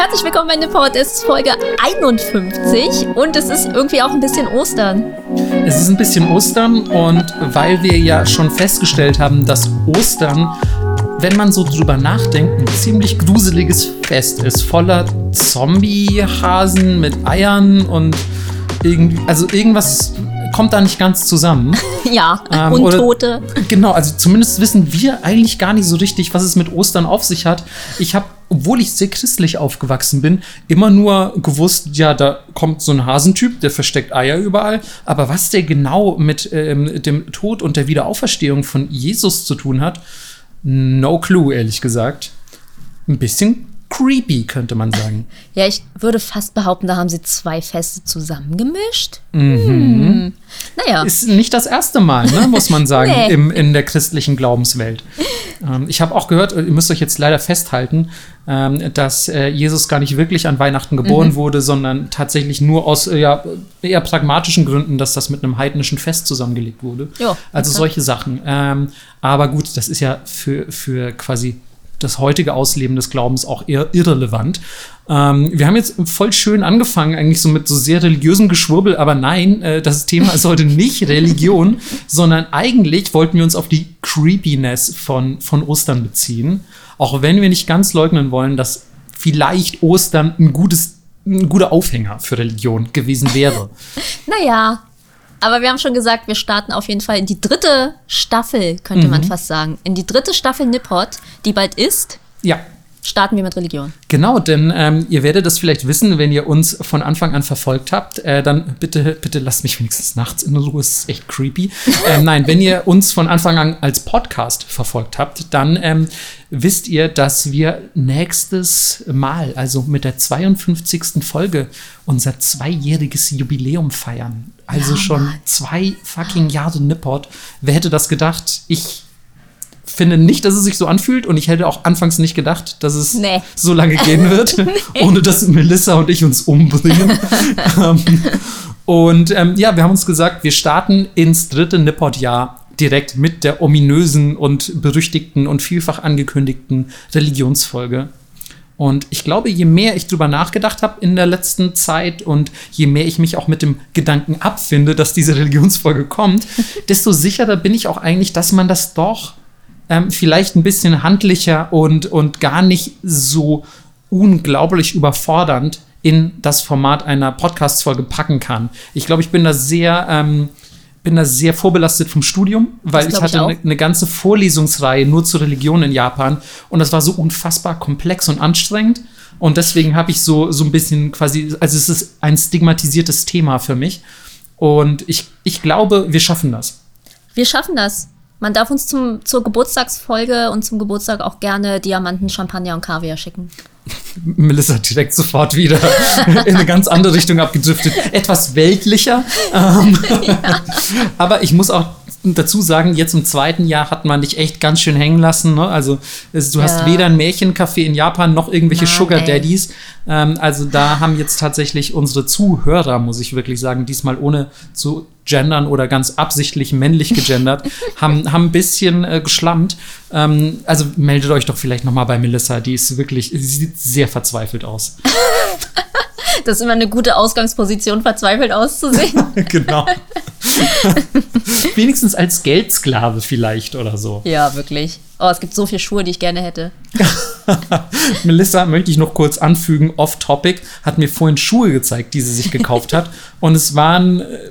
Herzlich willkommen bei Nipport. Es ist Folge 51 und es ist irgendwie auch ein bisschen Ostern. Es ist ein bisschen Ostern und weil wir ja schon festgestellt haben, dass Ostern, wenn man so drüber nachdenkt, ein ziemlich gruseliges Fest ist. Voller Zombie-Hasen mit Eiern und irgendwie, also irgendwas kommt da nicht ganz zusammen. Ja, Ähm, und oder- Tote. Genau, also zumindest wissen wir eigentlich gar nicht so richtig, was es mit Ostern auf sich hat. Ich habe, obwohl ich sehr christlich aufgewachsen bin, immer nur gewusst, ja, da kommt so ein Hasentyp, der versteckt Eier überall. Aber was der genau mit ähm, dem Tod und der Wiederauferstehung von Jesus zu tun hat, no clue, ehrlich gesagt. Ein bisschen creepy, könnte man sagen. Ja, ich würde fast behaupten, da haben sie zwei Feste zusammengemischt. Hm. Naja, Ist nicht das erste Mal, ne, muss man sagen, Nee. im, in der christlichen Glaubenswelt. Ähm, ich habe auch gehört, ihr müsst euch jetzt leider festhalten, ähm, dass äh, Jesus gar nicht wirklich an Weihnachten geboren wurde, sondern tatsächlich nur aus äh, ja, eher pragmatischen Gründen, dass das mit einem heidnischen Fest zusammengelegt wurde. Ja, also okay. solche Sachen. Ähm, aber gut, das ist ja für, für quasi das heutige Ausleben des Glaubens auch eher irrelevant. Ähm, wir haben jetzt voll schön angefangen, eigentlich so mit so sehr religiösem Geschwurbel, aber nein, äh, das Thema ist heute nicht Religion, sondern eigentlich wollten wir uns auf die Creepiness von, von Ostern beziehen. Auch wenn wir nicht ganz leugnen wollen, dass vielleicht Ostern ein gutes, ein guter Aufhänger für Religion gewesen wäre. naja. Aber wir haben schon gesagt, wir starten auf jeden Fall in die dritte Staffel, könnte Mhm. man fast sagen. In die dritte Staffel Nippot, die bald ist, ja, starten wir mit Religion. Genau, denn ähm, ihr werdet das vielleicht wissen, wenn ihr uns von Anfang an verfolgt habt. Äh, dann bitte, bitte lasst mich wenigstens nachts in Ruhe, es ist echt creepy. ähm, nein, wenn ihr uns von Anfang an als Podcast verfolgt habt, dann ähm, wisst ihr, dass wir nächstes Mal, also mit der 52. Folge, unser zweijähriges Jubiläum feiern. Also Ja, schon zwei fucking Jahre Nippot. Wer hätte das gedacht? Ich finde nicht, dass es sich so anfühlt und ich hätte auch anfangs nicht gedacht, dass es Nee. so lange gehen wird, ohne dass Melissa und ich uns umbringen. ähm, und ähm, ja, wir haben uns gesagt, wir starten ins dritte Nippot-Jahr direkt mit der ominösen und berüchtigten und vielfach angekündigten Religionsfolge. Und ich glaube, je mehr ich drüber nachgedacht habe in der letzten Zeit und je mehr ich mich auch mit dem Gedanken abfinde, dass diese Religionsfolge kommt, desto sicherer bin ich auch eigentlich, dass man das doch ähm, vielleicht ein bisschen handlicher und, und gar nicht so unglaublich überfordernd in das Format einer Podcast-Folge packen kann. Ich glaube, ich bin da sehr, ähm, bin da sehr vorbelastet vom Studium, weil ich hatte eine ganze Vorlesungsreihe nur zur Religion in Japan und das war so unfassbar komplex und anstrengend. Und deswegen habe ich so, so ein bisschen quasi, also es ist ein stigmatisiertes Thema für mich. Und ich, ich glaube, wir schaffen das. Wir schaffen das. Man darf uns zum, zur Geburtstagsfolge und zum Geburtstag auch gerne Diamanten, Champagner und Kaviar schicken. Melissa direkt sofort wieder in eine ganz andere Richtung abgedriftet. Etwas weltlicher. Ähm, Aber ich muss auch dazu sagen, jetzt im zweiten Jahr hat man dich echt ganz schön hängen lassen. Ne? Also es, du hast Ja. weder ein Märchencafé in Japan noch irgendwelche Mann, Sugar. Daddies. Ähm, also da haben jetzt tatsächlich unsere Zuhörer, muss ich wirklich sagen, diesmal ohne zu gendern oder ganz absichtlich männlich gegendert, haben, haben ein bisschen äh, geschlammt. Ähm, also meldet euch doch vielleicht noch mal bei Melissa, die ist wirklich, sie sieht sehr verzweifelt aus. Das ist immer eine gute Ausgangsposition, verzweifelt auszusehen. genau. Wenigstens als Geldsklave vielleicht oder so. ja, wirklich. Oh, es gibt so viele Schuhe, die ich gerne hätte. Melissa möchte ich noch kurz anfügen, off-topic, hat mir vorhin Schuhe gezeigt, die sie sich gekauft hat. Und es waren, äh,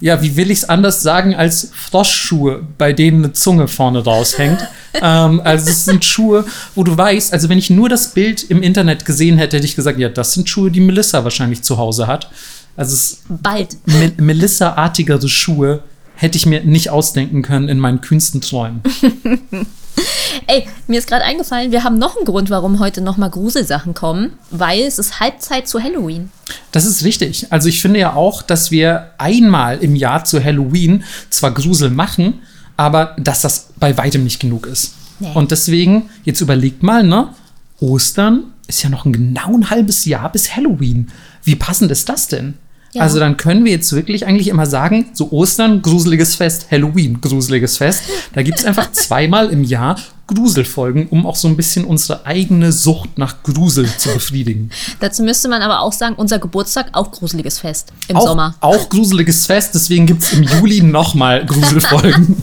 ja, wie will ich es anders sagen, als Froschschuhe, bei denen eine Zunge vorne raushängt. ähm, also es sind Schuhe, wo du weißt, also wenn ich nur das Bild im Internet gesehen hätte, hätte ich gesagt, ja, das sind Schuhe, die Melissa wahrscheinlich zu Hause hat. Also es Bald. Me Melissa-artigere Schuhe hätte ich mir nicht ausdenken können in meinen kühnsten Träumen. Ey, mir ist gerade eingefallen, wir haben noch einen Grund, warum heute noch mal Gruselsachen kommen, weil es ist Halbzeit zu Halloween. Das ist richtig. Also ich finde ja auch, dass wir einmal im Jahr zu Halloween zwar Grusel machen, aber dass das bei weitem nicht genug ist. Nee. Und deswegen, jetzt überlegt mal, ne? Ostern ist ja noch ein genau ein halbes Jahr bis Halloween. Wie passend ist das denn? Ja. Also dann können wir jetzt wirklich eigentlich immer sagen, so Ostern, gruseliges Fest, Halloween, gruseliges Fest. Da gibt es einfach zweimal im Jahr Gruselfolgen, um auch so ein bisschen unsere eigene Sucht nach Grusel zu befriedigen. Dazu müsste man aber auch sagen, unser Geburtstag auch gruseliges Fest im auch, Sommer. Auch gruseliges Fest, deswegen gibt es im Juli nochmal Gruselfolgen.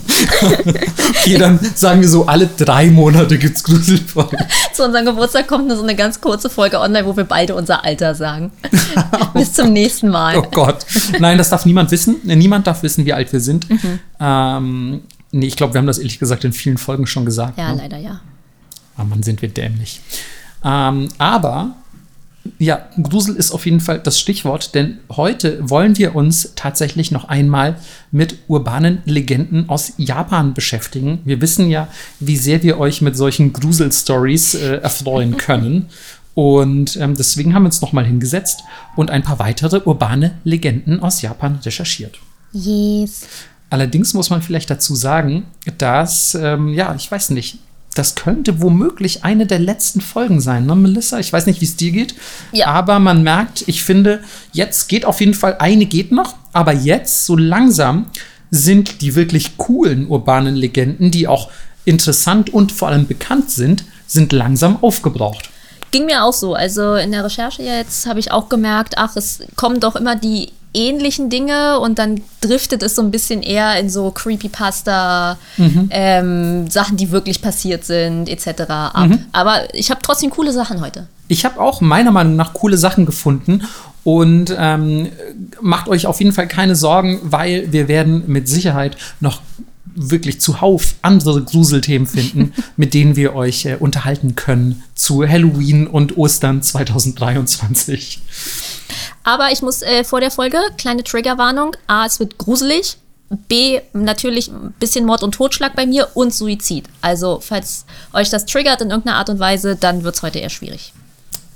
okay, dann sagen wir so, alle drei Monate gibt es Gruselfolgen. Zu unserem Geburtstag kommt nur so eine ganz kurze Folge online, wo wir beide unser Alter sagen. Bis zum nächsten Mal. Oh Gott. Nein, das darf niemand wissen. Niemand darf wissen, wie alt wir sind. Mhm. Ähm, nee, ich glaube, wir haben das ehrlich gesagt in vielen Folgen schon gesagt. Ja, ne? leider ja. Aber man sind wir dämlich. Ähm, aber ja, Grusel ist auf jeden Fall das Stichwort, denn heute wollen wir uns tatsächlich noch einmal mit urbanen Legenden aus Japan beschäftigen. Wir wissen ja, wie sehr wir euch mit solchen Grusel-Stories äh, erfreuen können. Und ähm, deswegen haben wir uns nochmal hingesetzt und ein paar weitere urbane Legenden aus Japan recherchiert. Yes. Allerdings muss man vielleicht dazu sagen, dass, ähm, ja, ich weiß nicht, das könnte womöglich eine der letzten Folgen sein, ne, Melissa? Ich weiß nicht, wie es dir geht. Ja. Aber man merkt, ich finde, jetzt geht auf jeden Fall eine geht noch, aber jetzt so langsam sind die wirklich coolen urbanen Legenden, die auch interessant und vor allem bekannt sind, sind langsam aufgebraucht. Ging mir auch so. Also in der Recherche jetzt habe ich auch gemerkt, ach, es kommen doch immer die ähnlichen Dinge und dann driftet es so ein bisschen eher in so Creepypasta, Mhm. ähm, Sachen, die wirklich passiert sind, etc. ab. Mhm. Aber ich habe trotzdem coole Sachen heute. Ich habe auch meiner Meinung nach coole Sachen gefunden und ähm, macht euch auf jeden Fall keine Sorgen, weil wir werden mit Sicherheit noch wirklich zuhauf andere Gruselthemen finden, mit denen wir euch äh, unterhalten können zu Halloween und Ostern 2023. Aber ich muss äh, vor der Folge, kleine Triggerwarnung, A, es wird gruselig, B, natürlich ein bisschen Mord und Totschlag bei mir und Suizid. Also, falls euch das triggert in irgendeiner Art und Weise, dann wird es heute eher schwierig.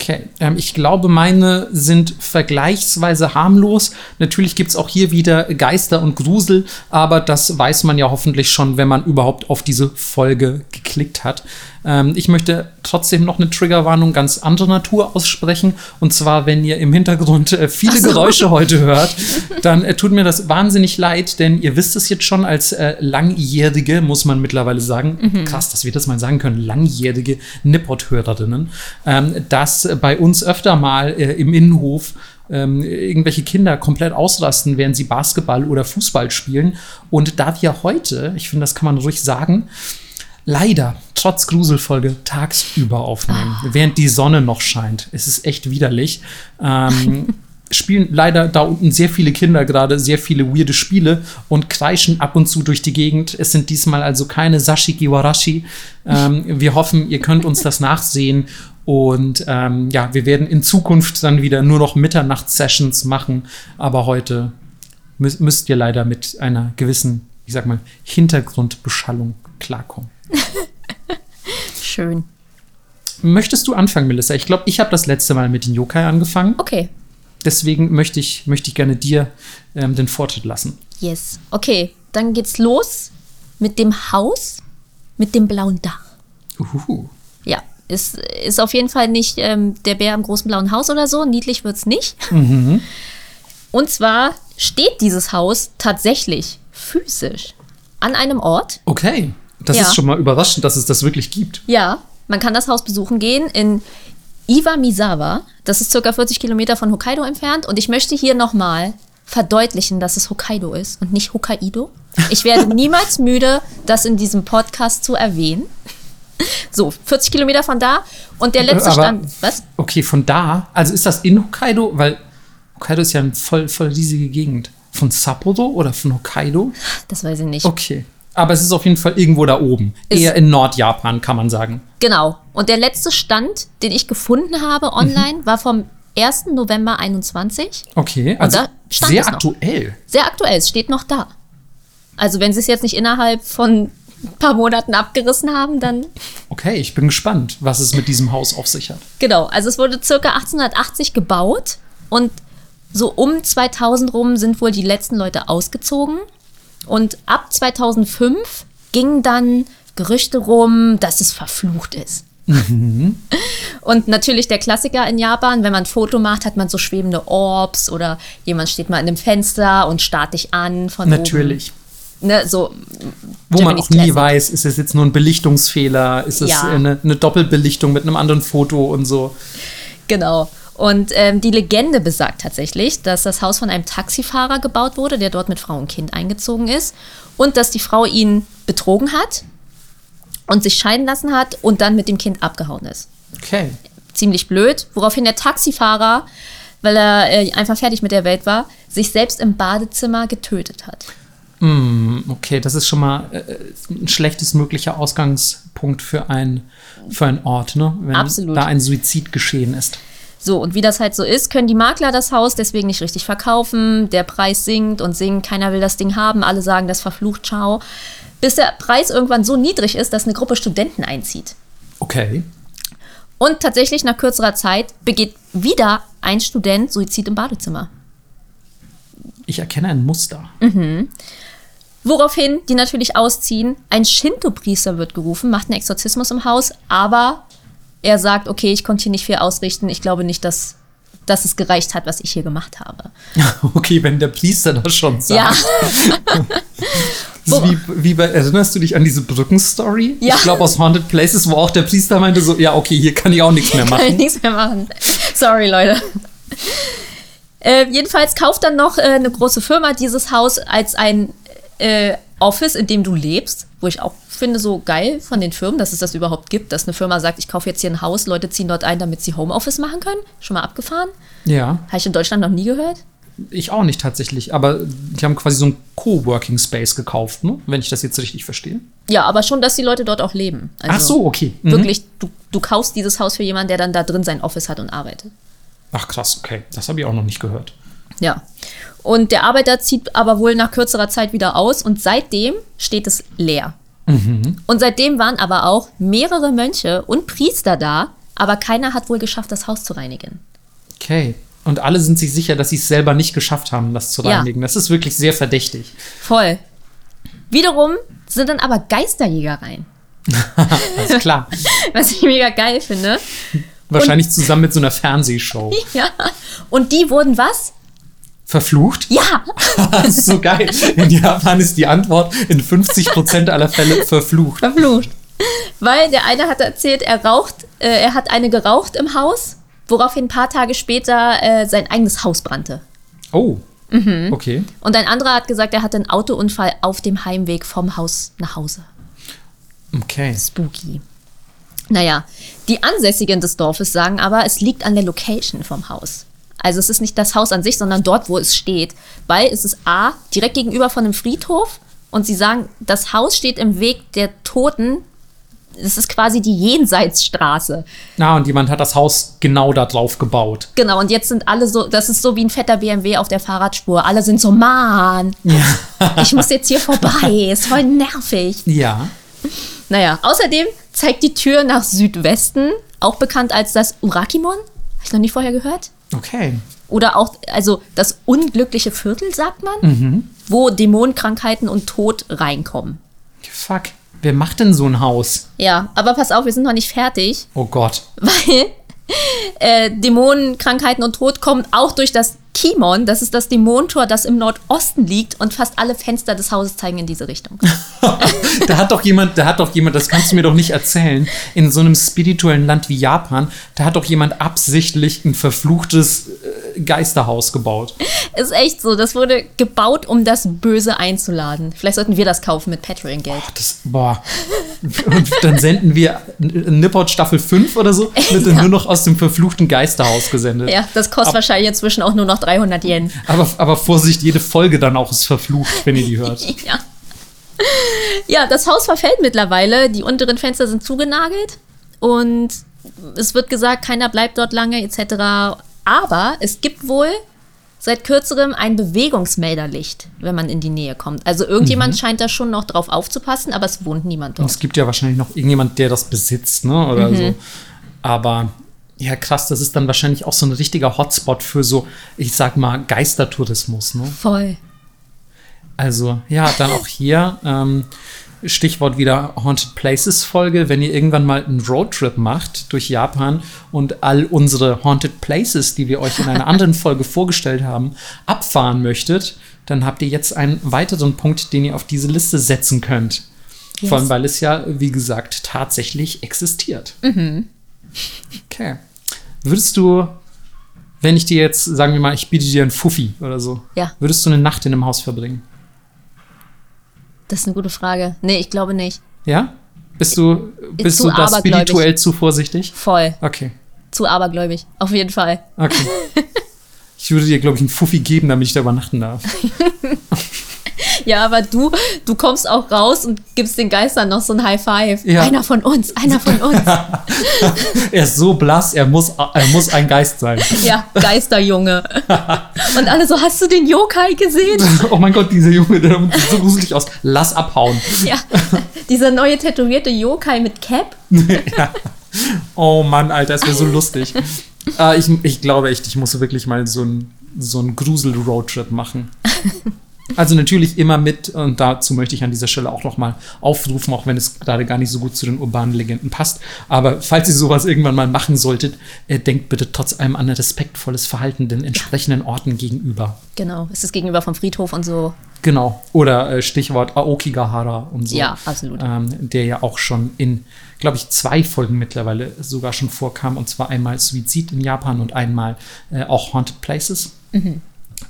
Okay, ähm, ich glaube, meine sind vergleichsweise harmlos. Natürlich gibt es auch hier wieder Geister und Grusel, aber das weiß man ja hoffentlich schon, wenn man überhaupt auf diese Folge geklickt hat. Ähm, ich möchte trotzdem noch eine Triggerwarnung ganz anderer Natur aussprechen. Und zwar, wenn ihr im Hintergrund äh, viele so. Geräusche heute hört, dann äh, tut mir das wahnsinnig leid, denn ihr wisst es jetzt schon als äh, langjährige, muss man mittlerweile sagen, krass, dass wir das mal sagen können, langjährige Nippot-Hörerinnen, ähm, dass bei uns öfter mal äh, im Innenhof ähm, irgendwelche Kinder komplett ausrasten, während sie Basketball oder Fußball spielen. Und da wir heute, ich finde, das kann man ruhig sagen, leider trotz Gruselfolge tagsüber aufnehmen, während die Sonne noch scheint. Es ist echt widerlich. Ähm, spielen leider da unten sehr viele Kinder gerade sehr viele weirde Spiele und kreischen ab und zu durch die Gegend. Es sind diesmal also keine Sashiki Warashi. Ähm, wir hoffen, ihr könnt uns das nachsehen. Und ähm, ja, wir werden in Zukunft dann wieder nur noch Mitternachts-Sessions machen. Aber heute mü müsst ihr leider mit einer gewissen, ich sag mal, Hintergrundbeschallung klarkommen. Schön. Möchtest du anfangen, Melissa? Ich glaube, ich habe das letzte Mal mit den Yokai angefangen. Okay. Deswegen möchte ich, möchte ich gerne dir ähm, den Vortritt lassen. Yes. Okay, dann geht's los mit dem Haus mit dem blauen Dach. Uhuhu. Ja, ist, ist auf jeden Fall nicht ähm, der Bär im großen blauen Haus oder so. Niedlich wird's nicht. Mhm. Und zwar steht dieses Haus tatsächlich physisch an einem Ort. Okay, das Ja. ist schon mal überraschend, dass es das wirklich gibt. Ja, man kann das Haus besuchen gehen in Iwamizawa. Das ist circa 40 Kilometer von Hokkaido entfernt. Und ich möchte hier nochmal verdeutlichen, dass es Hokkaido ist und nicht Hokkaido. Ich werde niemals müde, das in diesem Podcast zu erwähnen. So, 40 Kilometer von da. Und der letzte Aber- Stand. Was? Okay, von da, also ist das in Hokkaido? Weil Hokkaido ist ja eine voll, voll riesige Gegend. Von Sapporo oder von Hokkaido? Das weiß ich nicht. Okay. Aber es ist auf jeden Fall irgendwo da oben. Ist- Eher in Nordjapan, kann man sagen. Genau. Und der letzte Stand, den ich gefunden habe online, war vom 1. November 21. Okay, also da stand sehr es noch. aktuell. Sehr aktuell, es steht noch da. Also wenn sie es jetzt nicht innerhalb von ein paar Monaten abgerissen haben, dann Okay, ich bin gespannt, was es mit diesem Haus auf sich hat. genau. Also es wurde circa 1880 gebaut und so um 2000 rum sind wohl die letzten Leute ausgezogen und ab 2005 gingen dann Gerüchte rum, dass es verflucht ist. Und natürlich der Klassiker in Japan, wenn man ein Foto macht, hat man so schwebende Orbs oder jemand steht mal in einem Fenster und starrt dich an von oben. Natürlich. ne, so. Wo man auch nie Classic. weiß, ist es jetzt nur ein Belichtungsfehler, ist es Ja. eine, eine Doppelbelichtung mit einem anderen Foto und so. Genau. Und ähm, die Legende besagt tatsächlich, dass das Haus von einem Taxifahrer gebaut wurde, der dort mit Frau und Kind eingezogen ist. Und dass die Frau ihn betrogen hat und sich scheiden lassen hat und dann mit dem Kind abgehauen ist. Okay. Ziemlich blöd. Woraufhin der Taxifahrer, weil er äh, einfach fertig mit der Welt war, sich selbst im Badezimmer getötet hat. Hm, okay, das ist schon mal äh, ein schlechtes möglicher Ausgangspunkt für, ein, für einen Ort, ne? Wenn Absolut. da ein Suizid geschehen ist. So, und wie das halt so ist, können die Makler das Haus deswegen nicht richtig verkaufen. Der Preis sinkt und sinkt, keiner will das Ding haben, alle sagen, das verflucht, ciao. Bis der Preis irgendwann so niedrig ist, dass eine Gruppe Studenten einzieht. Okay. Und tatsächlich nach kürzerer Zeit begeht wieder ein Student Suizid im Badezimmer. Ich erkenne ein Muster. Woraufhin die natürlich ausziehen. Ein Shinto-Priester wird gerufen, macht einen Exorzismus im Haus, aber er sagt, okay, ich konnte hier nicht viel ausrichten. Ich glaube nicht, dass, dass es gereicht hat, was ich hier gemacht habe. Okay, wenn der Priester das schon sagt. Ja, wie, wie bei, erinnerst du dich an diese Brückenstory? Ja. Ich glaube aus Haunted Places, wo auch der Priester meinte so, ja, okay, hier kann ich auch nichts mehr kann ich machen. nichts mehr machen. Sorry, Leute. Äh, jedenfalls kauft dann noch äh, eine große Firma dieses Haus als ein äh, Office, in dem du lebst, wo ich auch finde, so geil von den Firmen, dass es das überhaupt gibt, dass eine Firma sagt, ich kaufe jetzt hier ein Haus, Leute ziehen dort ein, damit sie Homeoffice machen können. Schon mal abgefahren? Ja, Habe ich in Deutschland noch nie gehört. ich auch nicht tatsächlich, aber die haben quasi so einen Coworking Space gekauft, ne? wenn ich das jetzt richtig verstehe. Ja, aber schon, dass die Leute dort auch leben. Also Ach so, okay. Mhm. Wirklich, du, du kaufst dieses Haus für jemanden, der dann da drin sein Office hat und arbeitet. Ach krass, okay. Das habe ich auch noch nicht gehört. Ja. Und der Arbeiter zieht aber wohl nach kürzerer Zeit wieder aus und seitdem steht es leer. Und seitdem waren aber auch mehrere Mönche und Priester da, aber keiner hat wohl geschafft, das Haus zu reinigen. Okay. Und alle sind sich sicher, dass sie es selber nicht geschafft haben, das zu Ja. reinigen. Das ist wirklich sehr verdächtig. Voll. Wiederum sind dann aber Geisterjäger rein, Alles klar. was ich mega geil finde. Wahrscheinlich zusammen mit so einer Fernsehshow. Ja. Und die wurden was? Verflucht? Ja. Das ist so geil. In Japan ist die Antwort in 50% aller Fälle verflucht. Verflucht. Weil der eine hat erzählt, er raucht, äh, er hat eine geraucht im Haus, woraufhin ein paar Tage später äh, sein eigenes Haus brannte. Oh. Mhm. Okay. Und ein anderer hat gesagt, er hatte einen Autounfall auf dem Heimweg vom Haus nach Hause. Okay. Spooky. Naja, die Ansässigen des Dorfes sagen aber, es liegt an der Location vom Haus. Also es ist nicht das Haus an sich, sondern dort, wo es steht. Weil es ist A, direkt gegenüber von einem Friedhof. Und sie sagen, das Haus steht im Weg der Toten. Es ist quasi die Jenseitsstraße. Na, und jemand hat das Haus genau da drauf gebaut. Genau, und jetzt sind alle so, das ist so wie ein fetter BMW auf der Fahrradspur. Alle sind so, Mann, ich muss jetzt hier vorbei, ist voll nervig. Ja. Naja, außerdem zeigt die Tür nach Südwesten, auch bekannt als das Urakimon. Habe ich noch nie vorher gehört. Okay. Oder auch, also das unglückliche Viertel, sagt man, wo Dämonenkrankheiten und Tod reinkommen. Fuck. Wer macht denn so ein Haus? Ja, aber pass auf, wir sind noch nicht fertig, Oh Gott. weil äh, Dämonen, Krankheiten und Tod kommen auch durch das Kimon. Das ist das Dämonentor, das im Nordosten liegt und fast alle Fenster des Hauses zeigen in diese Richtung. da hat doch jemand, da hat doch jemand, das kannst du mir doch nicht erzählen, in so einem spirituellen Land wie Japan, da hat doch jemand absichtlich ein verfluchtes äh, Geisterhaus gebaut. Ist echt so, das wurde gebaut, um das Böse einzuladen. Vielleicht sollten wir das kaufen mit Patreon-Geld. Das, boah. Und dann senden wir Nippot Staffel 5 oder so, wird dann Ja. nur noch aus dem verfluchten Geisterhaus gesendet. Ja, das kostet wahrscheinlich inzwischen auch nur noch 300 Yen. Aber, aber Vorsicht, jede Folge dann auch ist verflucht, wenn ihr die hört. Ja. Ja, das Haus verfällt mittlerweile. Die unteren Fenster sind zugenagelt und es wird gesagt, keiner bleibt dort lange etc. Aber es gibt wohl seit kürzerem ein Bewegungsmelderlicht, wenn man in die Nähe kommt. Also irgendjemand scheint da schon noch drauf aufzupassen, aber es wohnt niemand Und dort. es gibt ja wahrscheinlich noch irgendjemand, der das besitzt, ne? Oder so. Aber ja, krass, das ist dann wahrscheinlich auch so ein richtiger Hotspot für so, ich sag mal, Geistertourismus, ne? Voll. Also, ja, dann auch hier, ähm, Stichwort wieder Haunted Places Folge, wenn ihr irgendwann mal einen Roadtrip macht durch Japan und all unsere Haunted Places, die wir euch in einer anderen Folge vorgestellt haben, abfahren möchtet, dann habt ihr jetzt einen weiteren Punkt, den ihr auf diese Liste setzen könnt. Yes. Vor allem, weil es ja, wie gesagt, tatsächlich existiert. Okay. Würdest du, wenn ich dir jetzt, sagen wir mal, ich biete dir einen Fuffi oder so, Ja. würdest du eine Nacht in einem Haus verbringen? Das ist eine gute Frage. Nee, ich glaube nicht. Ja? Bist du, bist zu du da spirituell zu vorsichtig? Voll. Okay. Zu abergläubig. Auf jeden Fall. Okay. Ich würde dir, glaube ich, einen Fuffi geben, damit ich da übernachten darf. Ja, aber du, du kommst auch raus und gibst den Geistern noch so ein High Five. Ja. Einer von uns, einer von uns. Er ist so blass, er muss, er muss ein Geist sein. ja, Geisterjunge. und alle so, hast du den Yokai gesehen? Oh mein Gott, dieser Junge, der sieht so gruselig aus. Lass abhauen. ja, dieser neue tätowierte Yokai mit Cap. ja. Oh Mann, Alter, das wäre so lustig. Äh, ich, ich glaube echt, ich muss wirklich mal so einen so einen Grusel-Roadtrip machen. Also natürlich immer mit, und dazu möchte ich an dieser Stelle auch nochmal aufrufen, auch wenn es gerade gar nicht so gut zu den urbanen Legenden passt. Aber falls ihr sowas irgendwann mal machen solltet, äh, denkt bitte trotz allem an ein respektvolles Verhalten den entsprechenden Orten gegenüber. Genau, es ist gegenüber vom Friedhof und so. Genau. Oder äh, Stichwort Aokigahara und so. Ja, absolut. Ähm, der ja auch schon in, glaube ich, zwei Folgen mittlerweile sogar schon vorkam. Und zwar einmal Suizid in Japan und einmal äh, auch Haunted Places.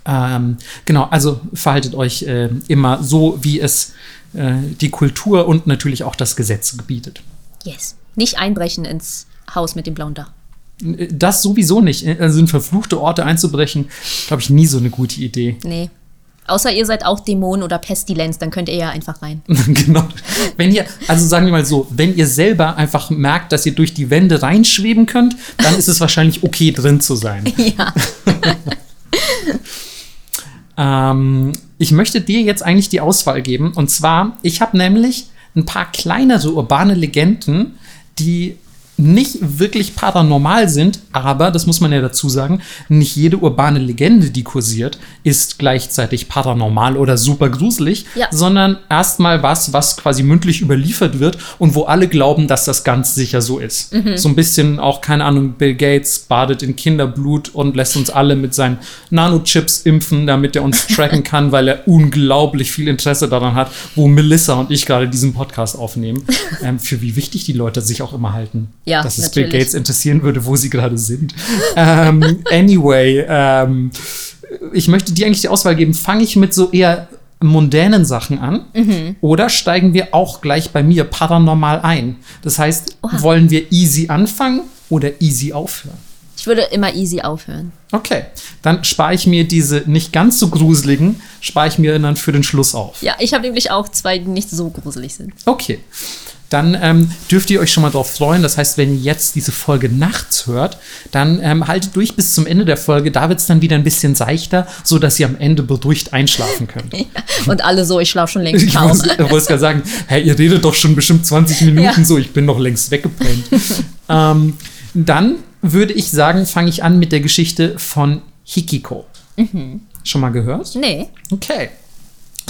Ähm, genau, also verhaltet euch äh, immer so, wie es äh, die Kultur und natürlich auch das Gesetz gebietet. Yes. Nicht einbrechen ins Haus mit dem blauen Dach. Äh, Das sowieso nicht. Also in verfluchte Orte einzubrechen, glaube ich, nie so eine gute Idee. Nee. Außer ihr seid auch Dämon oder Pestilenz, dann könnt ihr ja einfach rein. genau. Wenn ihr, also sagen wir mal so, wenn ihr selber einfach merkt, dass ihr durch die Wände reinschweben könnt, dann ist es wahrscheinlich okay, drin zu sein. ja. Ähm, ich möchte dir jetzt eigentlich die Auswahl geben. Und zwar, ich habe nämlich ein paar kleinere urbane Legenden, die nicht wirklich paranormal sind, aber, das muss man ja dazu sagen, nicht jede urbane Legende, die kursiert, ist gleichzeitig paranormal oder super gruselig, Ja. sondern erstmal was, was quasi mündlich überliefert wird und wo alle glauben, dass das ganz sicher so ist. So ein bisschen auch, keine Ahnung, Bill Gates badet in Kinderblut und lässt uns alle mit seinen Nanochips impfen, damit er uns tracken kann, weil er unglaublich viel Interesse daran hat, wo Melissa und ich gerade diesen Podcast aufnehmen, ähm, für wie wichtig die Leute sich auch immer halten. Ja, dass es Bill natürlich. Gates interessieren würde, wo sie gerade sind. ähm, anyway, ähm, ich möchte dir eigentlich die Auswahl geben. Fange ich mit so eher mundänen Sachen an Mhm. oder steigen wir auch gleich bei mir paranormal ein? Das heißt, Oha. wollen wir easy anfangen oder easy aufhören? Ich würde immer easy aufhören. Okay, dann spare ich mir diese nicht ganz so gruseligen, spare ich mir dann für den Schluss auf. Ja, ich habe nämlich auch zwei, die nicht so gruselig sind. Okay. Dann ähm, dürft ihr euch schon mal drauf freuen. Das heißt, wenn ihr jetzt diese Folge nachts hört, dann ähm, haltet durch bis zum Ende der Folge. Da wird es dann wieder ein bisschen seichter, so dass ihr am Ende beruhigt einschlafen könnt. Und alle so, ich schlafe schon längst Ich muss- wollte gerade sagen, hey, ihr redet doch schon bestimmt 20 Minuten Ja. so, ich bin noch längst weggepennt. ähm, dann würde ich sagen, fange ich an mit der Geschichte von Hikiko. Schon mal gehört? Nee. Okay.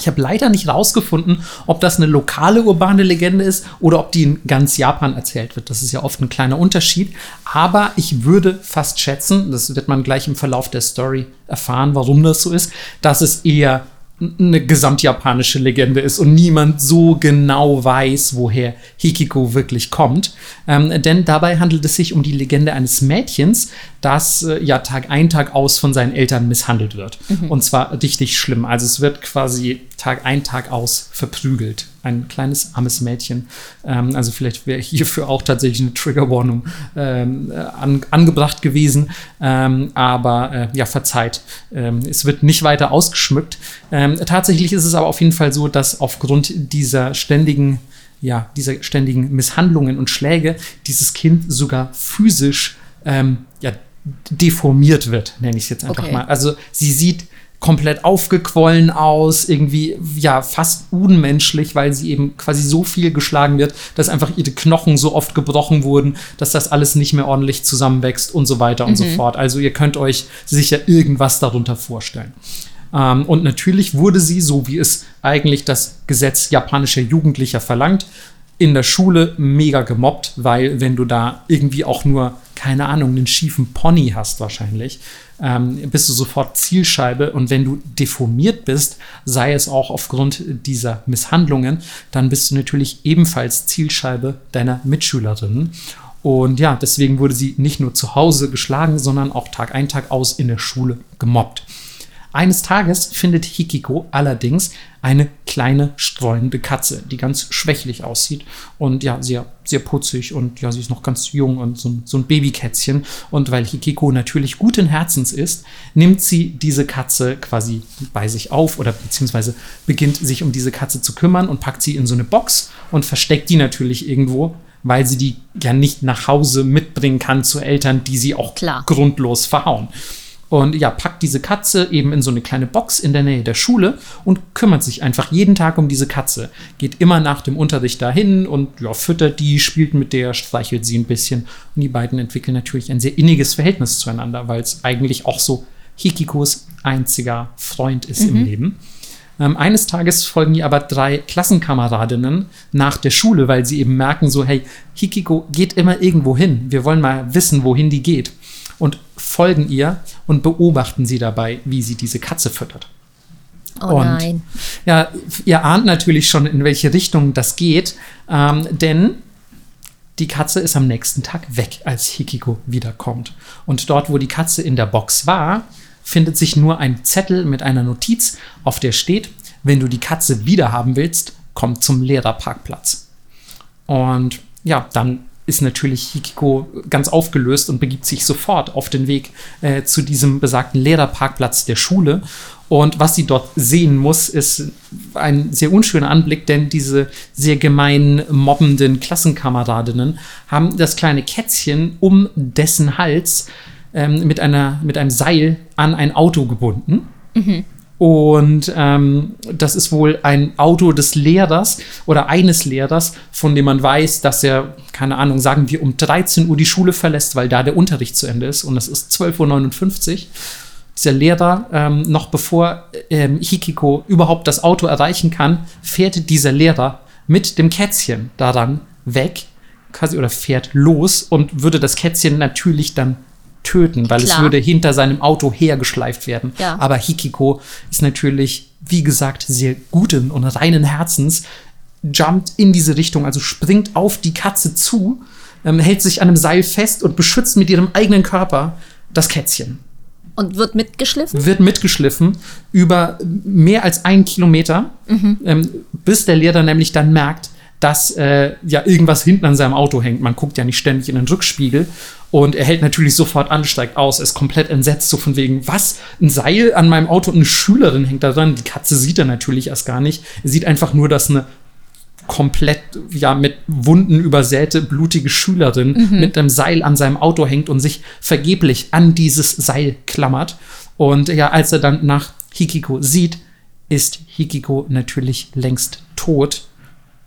Ich habe leider nicht rausgefunden, ob das eine lokale urbane Legende ist oder ob die in ganz Japan erzählt wird. Das ist ja oft ein kleiner Unterschied. Aber ich würde fast schätzen, das wird man gleich im Verlauf der Story erfahren, warum das so ist, dass es eher eine gesamtjapanische Legende ist und niemand so genau weiß, woher Hikiko wirklich kommt. Ähm, denn dabei handelt es sich um die Legende eines Mädchens, das äh, ja Tag ein, Tag aus von seinen Eltern misshandelt wird. Und zwar richtig schlimm. Also es wird quasi Tag ein, Tag aus verprügelt. Ein kleines, armes Mädchen. Ähm, also vielleicht wäre hierfür auch tatsächlich eine Triggerwarnung ähm, äh, an, angebracht gewesen. Ähm, aber äh, ja, verzeiht. Ähm, es wird nicht weiter ausgeschmückt. Ähm, tatsächlich ist es aber auf jeden Fall so, dass aufgrund dieser ständigen ja, dieser ständigen Misshandlungen und Schläge dieses Kind sogar physisch ähm, ja, deformiert wird, nenne ich es jetzt einfach Okay. mal. Also sie sieht komplett aufgequollen aus, irgendwie ja fast unmenschlich, weil sie eben quasi so viel geschlagen wird, dass einfach ihre Knochen so oft gebrochen wurden, dass das alles nicht mehr ordentlich zusammenwächst und so weiter und so fort. Also ihr könnt euch sicher irgendwas darunter vorstellen. Ähm, und natürlich wurde sie, so wie es eigentlich das Gesetz japanischer Jugendlicher verlangt, in der Schule mega gemobbt, weil wenn du da irgendwie auch nur, keine Ahnung, einen schiefen Pony hast wahrscheinlich, ähm, bist du sofort Zielscheibe. Und wenn du deformiert bist, sei es auch aufgrund dieser Misshandlungen, dann bist du natürlich ebenfalls Zielscheibe deiner Mitschülerinnen. Und ja, deswegen wurde sie nicht nur zu Hause geschlagen, sondern auch Tag ein, Tag aus in der Schule gemobbt. Eines Tages findet Hikiko allerdings eine kleine streunende Katze, die ganz schwächlich aussieht und ja, sehr, sehr putzig und ja, sie ist noch ganz jung und so, so ein Babykätzchen. Und weil Hikiko natürlich guten Herzens ist, nimmt sie diese Katze quasi bei sich auf oder beziehungsweise beginnt sich um diese Katze zu kümmern und packt sie in so eine Box und versteckt die natürlich irgendwo, weil sie die ja nicht nach Hause mitbringen kann zu Eltern, die sie auch Klar. grundlos verhauen. Und ja, packt diese Katze eben in so eine kleine Box in der Nähe der Schule und kümmert sich einfach jeden Tag um diese Katze. Geht immer nach dem Unterricht dahin und ja, füttert die, spielt mit der, streichelt sie ein bisschen. Und die beiden entwickeln natürlich ein sehr inniges Verhältnis zueinander, weil es eigentlich auch so Hikikos einziger Freund ist im Leben. Ähm, eines Tages folgen ihr aber drei Klassenkameradinnen nach der Schule, weil sie eben merken, so, hey, Hikiko geht immer irgendwo hin. Wir wollen mal wissen, wohin die geht. Und folgen ihr und beobachten sie dabei, wie sie diese Katze füttert. Oh Und- nein. Ja, ihr ahnt natürlich schon, in welche Richtung das geht, ähm, denn die Katze ist am nächsten Tag weg, als Hikiko wiederkommt. Und dort, wo die Katze in der Box war, findet sich nur ein Zettel mit einer Notiz, auf der steht, wenn du die Katze wiederhaben willst, komm zum Lehrerparkplatz. Und ja, dann ist natürlich Hikiko ganz aufgelöst und begibt sich sofort auf den Weg äh, zu diesem besagten Lehrerparkplatz der Schule. Und was sie dort sehen muss, ist ein sehr unschöner Anblick, denn diese sehr gemein mobbenden Klassenkameradinnen haben das kleine Kätzchen um dessen Hals ähm, mit, einer, mit einem Seil an ein Auto gebunden. Und ähm, das ist wohl ein Auto des Lehrers oder eines Lehrers, von dem man weiß, dass er, keine Ahnung, sagen wir um 13 Uhr die Schule verlässt, weil da der Unterricht zu Ende ist. Und es ist 12.59 Uhr. Dieser Lehrer, ähm, noch bevor ähm, Hikiko überhaupt das Auto erreichen kann, fährt dieser Lehrer mit dem Kätzchen daran weg, quasi oder fährt los und würde das Kätzchen natürlich dann töten, weil es Klar. würde hinter seinem Auto hergeschleift werden. Ja. Aber Hikiko ist natürlich, wie gesagt, sehr guten und reinen Herzens, jumpt in diese Richtung, also springt auf die Katze zu, ähm, hält sich an einem Seil fest und beschützt mit ihrem eigenen Körper das Kätzchen. Und wird mitgeschliffen? Wird mitgeschliffen über mehr als einen Kilometer, ähm, bis der Lehrer nämlich dann merkt, dass äh, ja irgendwas hinten an seinem Auto hängt. Man guckt ja nicht ständig in den Rückspiegel. Und er hält natürlich sofort an, steigt aus, ist komplett entsetzt, so von wegen, was? Ein Seil an meinem Auto und eine Schülerin hängt da dran. Die Katze sieht er natürlich erst gar nicht. Er sieht einfach nur, dass eine komplett ja mit Wunden übersäte blutige Schülerin mit einem Seil an seinem Auto hängt und sich vergeblich an dieses Seil klammert. Und ja, als er dann nach Hikiko sieht, ist Hikiko natürlich längst tot.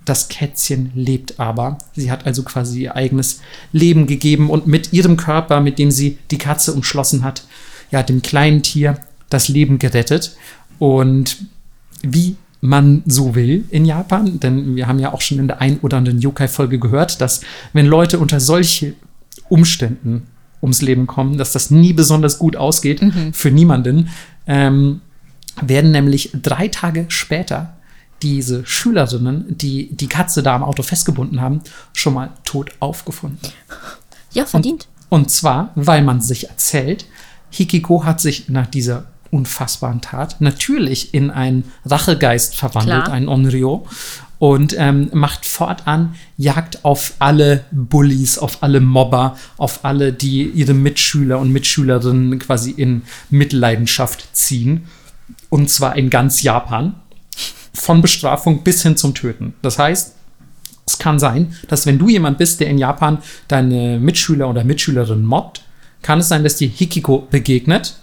Das Kätzchen lebt aber. Sie hat also quasi ihr eigenes Leben gegeben und mit ihrem Körper, mit dem sie die Katze umschlossen hat, ja, dem kleinen Tier das Leben gerettet. Und wie man so will in Japan, denn wir haben ja auch schon in der ein oder anderen Yokai-Folge gehört, dass wenn Leute unter solche Umständen ums Leben kommen, dass das nie besonders gut ausgeht für niemanden, ähm, werden nämlich drei Tage später diese Schülerinnen, die die Katze da am Auto festgebunden haben, schon mal tot aufgefunden. Ja, verdient. Und zwar, weil man sich erzählt, Hikiko hat sich nach dieser unfassbaren Tat natürlich in einen Rachegeist verwandelt, Klar. einen Onryo, und ähm, macht fortan Jagd auf alle Bullies, auf alle Mobber, auf alle, die ihre Mitschüler und Mitschülerinnen quasi in Mitleidenschaft ziehen. Und zwar in ganz Japan. Von Bestrafung bis hin zum Töten. Das heißt, es kann sein, dass wenn du jemand bist, der in Japan deine Mitschüler oder Mitschülerin mobbt, kann es sein, dass dir Hikiko begegnet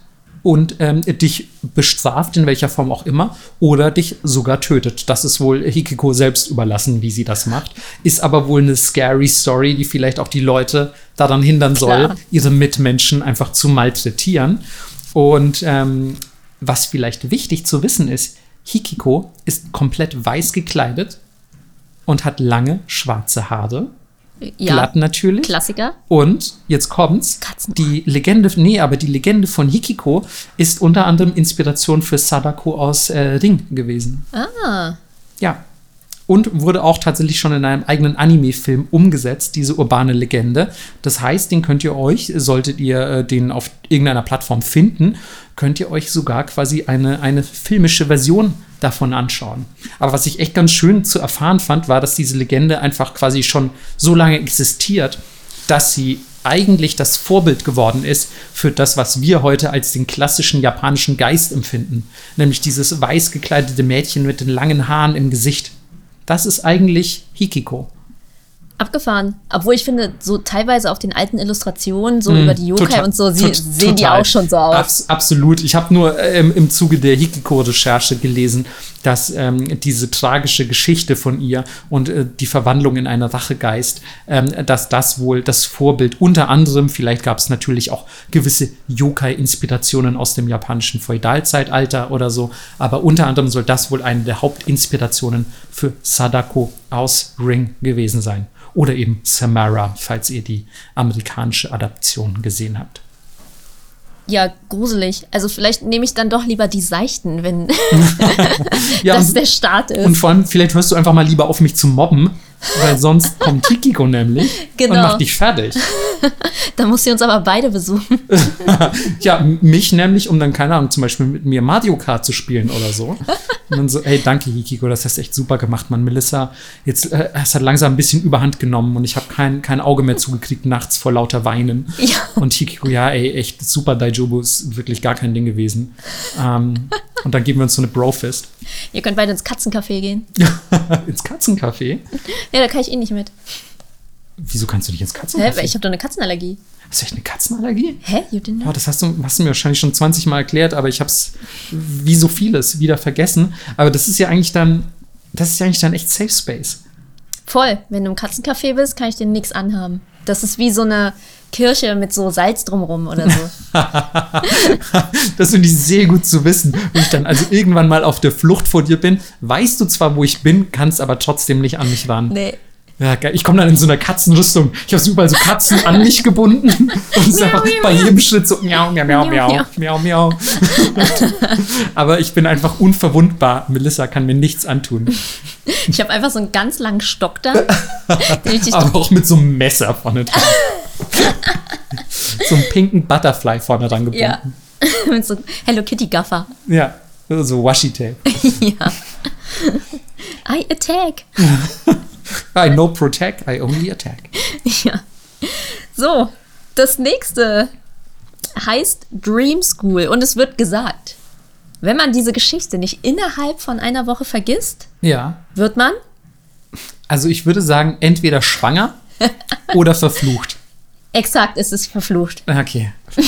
und ähm, dich bestraft, in welcher Form auch immer, oder dich sogar tötet. Das ist wohl Hikiko selbst überlassen, wie sie das macht. Ist aber wohl eine scary Story, die vielleicht auch die Leute daran hindern soll, Klar. ihre Mitmenschen einfach zu malträtieren. Und ähm, was vielleicht wichtig zu wissen ist, Hikiko ist komplett weiß gekleidet und hat lange schwarze Haare. Ja, Glatt natürlich. Klassiker. Und jetzt kommt's. Katzenohr. Die Legende, nee, aber die Legende von Hikiko ist unter anderem Inspiration für Sadako aus äh, Ring gewesen. Ah, Ja. Und wurde auch tatsächlich schon in einem eigenen Anime-Film umgesetzt, diese urbane Legende. Das heißt, den könnt ihr euch, solltet ihr äh, den auf irgendeiner Plattform finden, könnt ihr euch sogar quasi eine, eine filmische Version davon anschauen. Aber was ich echt ganz schön zu erfahren fand, war, dass diese Legende einfach quasi schon so lange existiert, dass sie eigentlich das Vorbild geworden ist für das, was wir heute als den klassischen japanischen Geist empfinden. Nämlich dieses weiß gekleidete Mädchen mit den langen Haaren im Gesicht. Das ist eigentlich Hikiko. abgefahren. Obwohl ich finde, so teilweise auf den alten Illustrationen, so über die Yokai. Total- und so, sie, tot- sehen die total. auch schon so aus. Abs absolut. Ich habe nur ähm, im Zuge der Hikiko-Recherche gelesen, dass ähm, diese tragische Geschichte von ihr und äh, die Verwandlung in einen Rachegeist, ähm, dass das wohl das Vorbild unter anderem, vielleicht gab es natürlich auch gewisse Yokai-Inspirationen aus dem japanischen Feudalzeitalter oder so, aber unter anderem soll das wohl eine der Hauptinspirationen für Sadako aus Ring gewesen sein. Oder eben Samara, falls ihr die amerikanische Adaption gesehen habt. Ja, gruselig. Also vielleicht nehme ich dann doch lieber die seichten, wenn Ja, das der Start ist. und vor allem, vielleicht hörst du einfach mal lieber auf mich zu mobben, weil sonst kommt Tikiko nämlich und Genau. macht dich fertig. dann muss sie uns aber beide besuchen. Ja, mich nämlich, um dann, keine Ahnung, zum Beispiel mit mir Mario Kart zu spielen oder so. Und dann so, hey, danke, Hikiko, das hast du echt super gemacht, Mann. Melissa, jetzt, äh, es hat langsam ein bisschen überhand genommen und ich habe kein, kein Auge mehr zugekriegt nachts vor lauter Weinen. Ja. Und Hikiko, ja, ey, echt super, Daijobu ist wirklich gar kein Ding gewesen. Ähm, und dann geben wir uns so eine Bro-Fist. Ihr könnt beide ins Katzencafé gehen. ins Katzencafé. Ja, da kann ich eh nicht mit. Wieso kannst du nicht ins Hä? Katzencafé? Ich habe doch eine Katzenallergie. Hast du echt eine Katzenallergie? Hä? You didn't Oh, know? das hast du, hast du mir wahrscheinlich schon 20 Mal erklärt, aber ich habe es wie so vieles wieder vergessen. Aber das ist ja eigentlich dann, das ist ja eigentlich dann echt Safe Space. Voll. Wenn du im Katzencafé bist, kann ich dir nichts anhaben. Das ist wie so eine Kirche mit so Salz drumrum oder so. Das finde ich sehr gut zu wissen. Wenn ich dann also irgendwann mal auf der Flucht vor dir bin, weißt du zwar, wo ich bin, kannst aber trotzdem nicht an mich ran. nee. Ja, geil. Ich komme dann in so einer Katzenrüstung. Ich habe so überall so Katzen an mich gebunden. Und es ist einfach miau, bei jedem Schritt so miau, miau, miau, Miau, miau, miau. Aber ich bin einfach unverwundbar. Melissa kann mir nichts antun. Ich habe einfach so einen ganz langen Stock da. Aber auch mit so einem Messer vorne dran. so einem pinken Butterfly vorne dran gebunden. ja. mit so Hello Kitty Gaffer. Ja. So Washi-Tape. ja. I attack. I no protect, I only attack. Ja. So, das nächste heißt Dream School und es wird gesagt, wenn man diese Geschichte nicht innerhalb von einer Woche vergisst, Ja. wird man Also ich würde sagen, entweder schwanger oder verflucht. Exakt, es ist verflucht. Okay.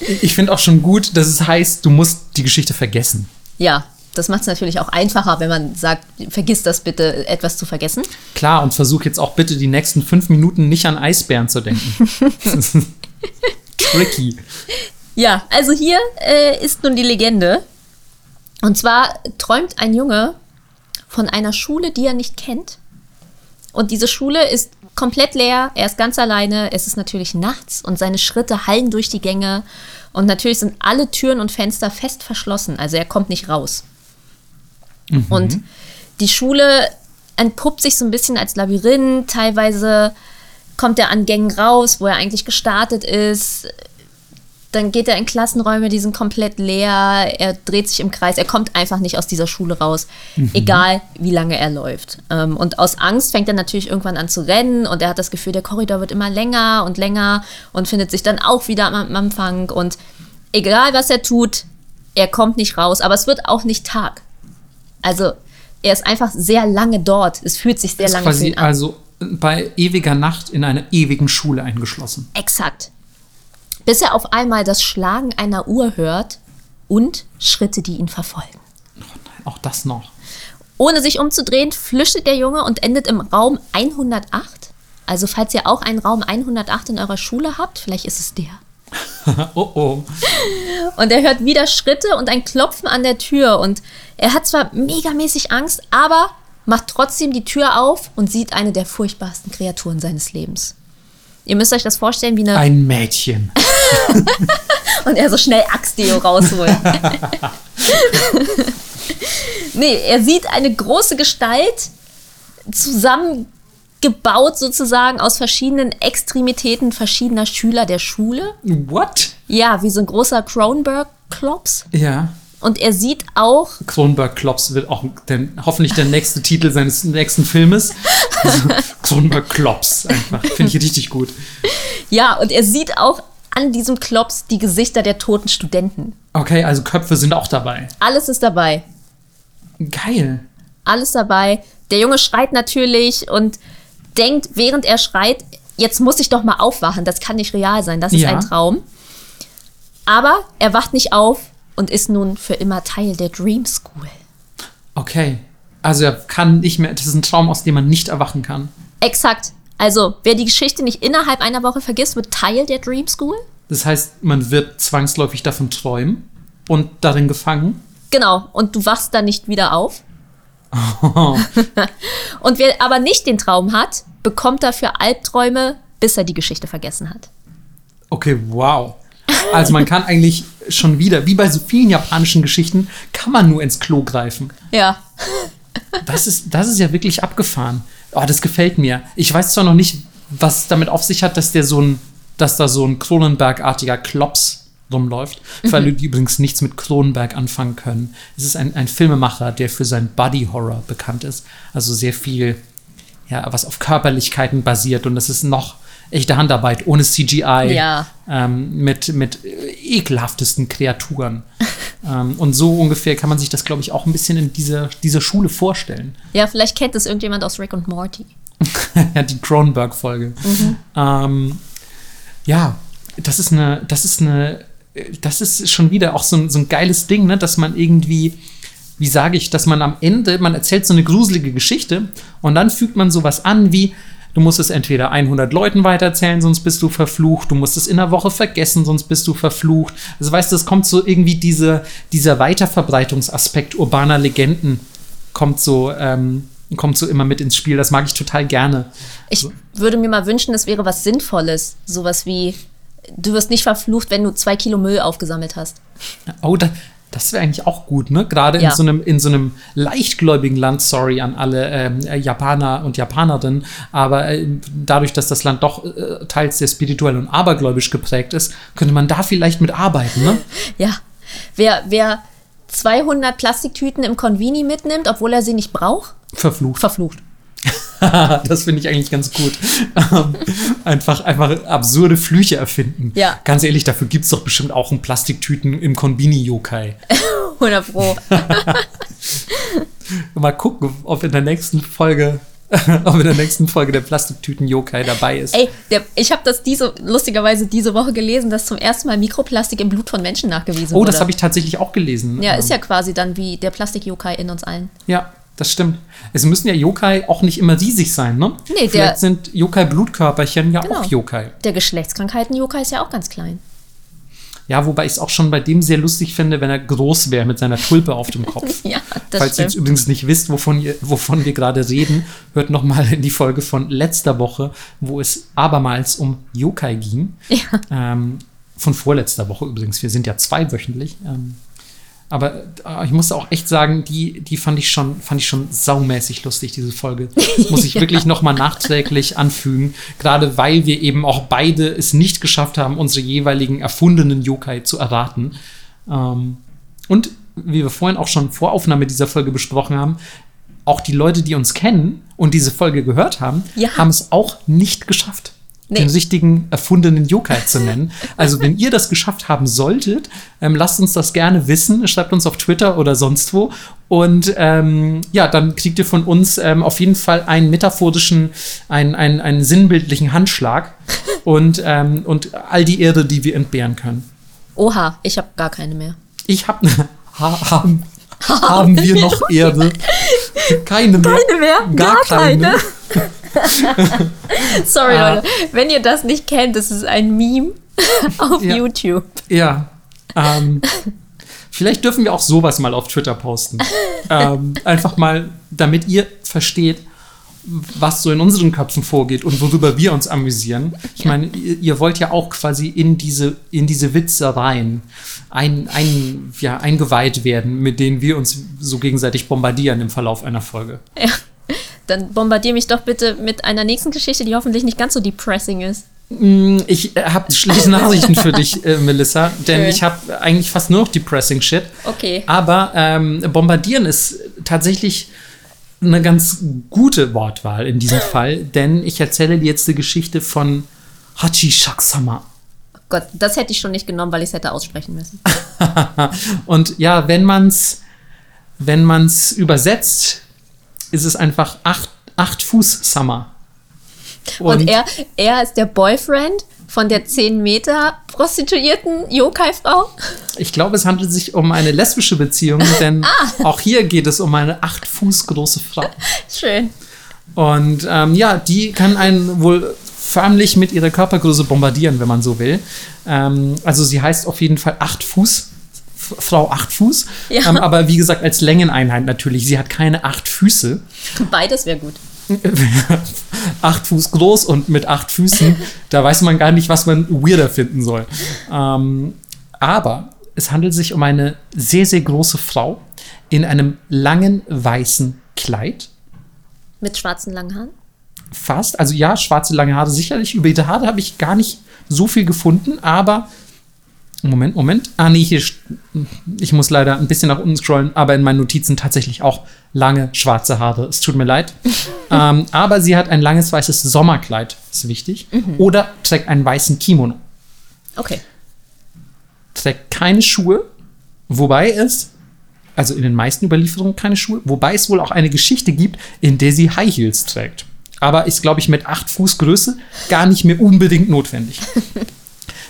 Ich finde auch schon gut, dass es heißt, du musst die Geschichte vergessen. Ja, das macht es natürlich auch einfacher, wenn man sagt, vergiss das bitte, etwas zu vergessen. Klar, und versuch jetzt auch bitte die nächsten fünf Minuten nicht an Eisbären zu denken. Tricky. Ja, also hier äh, ist nun die Legende. Und zwar träumt ein Junge von einer Schule, die er nicht kennt. Und diese Schule ist komplett leer, er ist ganz alleine, es ist natürlich nachts und seine Schritte hallen durch die Gänge. Und natürlich sind alle Türen und Fenster fest verschlossen, also er kommt nicht raus. Und die Schule entpuppt sich so ein bisschen als Labyrinth, teilweise kommt er an Gängen raus, wo er eigentlich gestartet ist dann geht er in Klassenräume, die sind komplett leer, er dreht sich im Kreis, er kommt einfach nicht aus dieser Schule raus, egal wie lange er läuft. Ähm, und aus Angst fängt er natürlich irgendwann an zu rennen und er hat das Gefühl, der Korridor wird immer länger und länger und findet sich dann auch wieder am Anfang und egal was er tut, er kommt nicht raus, aber es wird auch nicht Tag. Also er ist einfach sehr lange dort, es fühlt sich sehr lange quasi an. also bei ewiger Nacht in einer ewigen Schule eingeschlossen. Exakt. Bis er auf einmal das Schlagen einer Uhr hört und Schritte, die ihn verfolgen. Auch das noch. Ohne sich umzudrehen, flüchtet der Junge und endet im Raum 108. Also falls ihr auch einen Raum 108 in eurer Schule habt, vielleicht ist es der. oh oh. Und er hört wieder Schritte und ein Klopfen an der Tür. Und er hat zwar megamäßig Angst, aber macht trotzdem die Tür auf und sieht eine der furchtbarsten Kreaturen seines Lebens. Ihr müsst euch das vorstellen wie eine. Ein Mädchen. und er so schnell Axtdeo rausholt. nee, er sieht eine große Gestalt zusammengebaut sozusagen aus verschiedenen Extremitäten verschiedener Schüler der Schule. What? Ja, wie so ein großer Kronberg-Klops. Ja. Und er sieht auch. Kronberg Klops wird auch der, hoffentlich der nächste Titel seines nächsten Filmes. Also, Kronberg Klops einfach. Finde ich richtig gut. Ja, und er sieht auch an diesem Klops die Gesichter der toten Studenten. Okay, also Köpfe sind auch dabei. Alles ist dabei. Geil. Alles dabei. Der Junge schreit natürlich und denkt, während er schreit, jetzt muss ich doch mal aufwachen. Das kann nicht real sein. Das ist Ja. ein Traum. Aber er wacht nicht auf und ist nun für immer Teil der Dream School. Okay. Also er kann nicht mehr, das ist ein Traum, aus dem man nicht erwachen kann. Exakt. Also, wer die Geschichte nicht innerhalb einer Woche vergisst, wird Teil der Dream School. Das heißt, man wird zwangsläufig davon träumen und darin gefangen. Genau. Und du wachst dann nicht wieder auf. und wer aber nicht den Traum hat, bekommt dafür Albträume, bis er die Geschichte vergessen hat. Okay, wow. Also man kann eigentlich schon wieder, wie bei so vielen japanischen Geschichten, kann man nur ins Klo greifen. Ja. Das ist, das ist ja wirklich abgefahren. Oh, das gefällt mir. Ich weiß zwar noch nicht, was damit auf sich hat, dass der so ein, dass da so ein Kronenberg-artiger Klops rumläuft. Für alle, die übrigens nichts mit Kronenberg anfangen können. Es ist ein, ein Filmemacher, der für sein Body-Horror bekannt ist. Also sehr viel, ja, was auf Körperlichkeiten basiert. Und das ist noch echte Handarbeit, ohne CGI. Ja. Ähm, mit, mit ekelhaftesten Kreaturen. ähm, und so ungefähr kann man sich das, glaube ich, auch ein bisschen in dieser, dieser Schule vorstellen. Ja, vielleicht kennt es irgendjemand aus Rick und Morty. ja, die Cronenberg-Folge. Ähm, ja, das ist eine, das ist eine, das ist schon wieder auch so ein, so ein geiles Ding, ne, dass man irgendwie, wie sage ich, dass man am Ende, man erzählt so eine gruselige Geschichte und dann fügt man sowas an wie, du musst es entweder 100 Leuten weitererzählen, sonst bist du verflucht, du musst es in einer Woche vergessen, sonst bist du verflucht. Also weißt du, es kommt so irgendwie diese, dieser Weiterverbreitungsaspekt urbaner Legenden kommt so, ähm, kommt so immer mit ins Spiel. Das mag ich total gerne. Ich würde mir mal wünschen, es wäre was Sinnvolles. Sowas wie, du wirst nicht verflucht, wenn du zwei Kilo Müll aufgesammelt hast. Oh, da, das wäre eigentlich auch gut, ne? Gerade Ja. in so einem in so einem leichtgläubigen Land, sorry an alle ähm, äh, Japaner und Japanerinnen, aber äh, dadurch, dass das Land doch äh, teils sehr spirituell und abergläubisch geprägt ist, könnte man da vielleicht mit arbeiten, ne? Ja. Wer, wer 200 Plastiktüten im Convini mitnimmt, obwohl er sie nicht braucht, Verflucht. verflucht. das finde ich eigentlich ganz gut. Ähm, einfach, einfach absurde Flüche erfinden. Ja. Ganz ehrlich, dafür gibt es doch bestimmt auch einen Plastiktüten im Konbini-Yokai. 100 Pro. Mal gucken, ob in der nächsten Folge, ob in der nächsten Folge der Plastiktüten-Yokai dabei ist. Ey, der, ich habe das diese, lustigerweise diese Woche gelesen, dass zum ersten Mal Mikroplastik im Blut von Menschen nachgewiesen Oh, wurde. das habe ich tatsächlich auch gelesen. Ja, Ähm, ist ja quasi dann wie der Plastik-Yokai in uns allen. Ja, das stimmt. Es müssen ja Yokai auch nicht immer riesig sein, ne? Nee, der- Vielleicht sind Yokai-Blutkörperchen ja Genau. auch Yokai. Der Geschlechtskrankheiten-Yokai ist ja auch ganz klein. Ja, wobei ich es auch schon bei dem sehr lustig finde, wenn er groß wäre mit seiner Tulpe auf dem Kopf. Ja, das Falls ihr jetzt stimmt. übrigens nicht wisst, wovon, ihr, wovon wir gerade reden, hört noch mal in die Folge von letzter Woche, wo es abermals um Yokai ging. Ja. Ähm, von vorletzter Woche übrigens. Wir sind ja zweiwöchentlich. Ähm, aber äh, ich muss auch echt sagen, die, die fand ich schon, fand ich schon saumäßig lustig, diese Folge. Muss ich wirklich noch mal nachträglich anfügen. Gerade weil wir eben auch beide es nicht geschafft haben, unsere jeweiligen erfundenen Yokai zu erraten. Ähm, und wie wir vorhin auch schon vor Aufnahme dieser Folge besprochen haben, auch die Leute, die uns kennen und diese Folge gehört haben, Ja. haben es auch nicht geschafft, Nee. den richtigen erfundenen Yokai zu nennen. Also wenn ihr das geschafft haben solltet, ähm, lasst uns das gerne wissen. Schreibt uns auf Twitter oder sonst wo. Und ähm, ja, dann kriegt ihr von uns ähm, auf jeden Fall einen metaphorischen, einen, einen, einen sinnbildlichen Handschlag und, ähm, und all die Ehre, die wir entbehren können. Oha, ich habe gar keine mehr. Ich habe ha, haben, haben wir noch Ehre? Keine mehr. Keine mehr? Gar, Gar keine. keine. Sorry, Ah. Leute. Wenn ihr das nicht kennt, das ist ein Meme auf Ja. YouTube. Ja. Ähm, Vielleicht dürfen wir auch sowas mal auf Twitter posten. ähm, einfach mal, damit ihr versteht, was so in unseren Köpfen vorgeht und worüber wir uns amüsieren. Ich meine, ihr, ihr, wollt ja auch quasi in diese, in diese Witzereien ein, ein, ja, eingeweiht werden, mit denen wir uns so gegenseitig bombardieren im Verlauf einer Folge. Ja. Dann bombardier mich doch bitte mit einer nächsten Geschichte, die hoffentlich nicht ganz so depressing ist. Mm, ich äh, habe schlechte Nachrichten für dich, äh, Melissa, denn Schön. ich habe eigentlich fast nur noch depressing Shit. Okay. Aber ähm, bombardieren ist tatsächlich eine ganz gute Wortwahl in diesem Fall, denn ich erzähle dir jetzt die Geschichte von Hachi Shaksama. Oh Gott, das hätte ich schon nicht genommen, weil ich es hätte aussprechen müssen. Und ja, wenn man es wenn man's übersetzt, ist es einfach acht, acht Fuß Summer. Und, Und er, er ist der Boyfriend von der 10 Meter Prostituierten Yokai-Frau? Ich glaube, es handelt sich um eine lesbische Beziehung, denn ah. auch hier geht es um eine acht Fuß große Frau. Schön. Und ähm, ja, die kann einen wohl förmlich mit ihrer Körpergröße bombardieren, wenn man so will. Ähm, also sie heißt auf jeden Fall acht Fuß. Frau acht Fuß. Ja. Ähm, aber wie gesagt, als Längeneinheit natürlich. Sie hat keine acht Füße. Beides wäre gut. acht Fuß groß und mit acht Füßen, da weiß man gar nicht, was man weirder finden soll. Ähm, aber es handelt sich um eine sehr, sehr große Frau in einem langen weißen Kleid. Mit schwarzen langen Haaren? Fast. Also ja, schwarze lange Haare sicherlich. Über die Haare habe ich gar nicht so viel gefunden, aber Moment, Moment. Ah, nee, hier. Ich muss leider ein bisschen nach unten scrollen, aber in meinen Notizen tatsächlich auch lange schwarze Haare. Es tut mir leid. ähm, aber sie hat ein langes weißes Sommerkleid, ist wichtig. Mhm. Oder trägt einen weißen Kimono. Okay. Trägt keine Schuhe, wobei es, also in den meisten Überlieferungen keine Schuhe, wobei es wohl auch eine Geschichte gibt, in der sie High Heels trägt. Aber ist, glaube ich, mit 8 Fuß Größe gar nicht mehr unbedingt notwendig.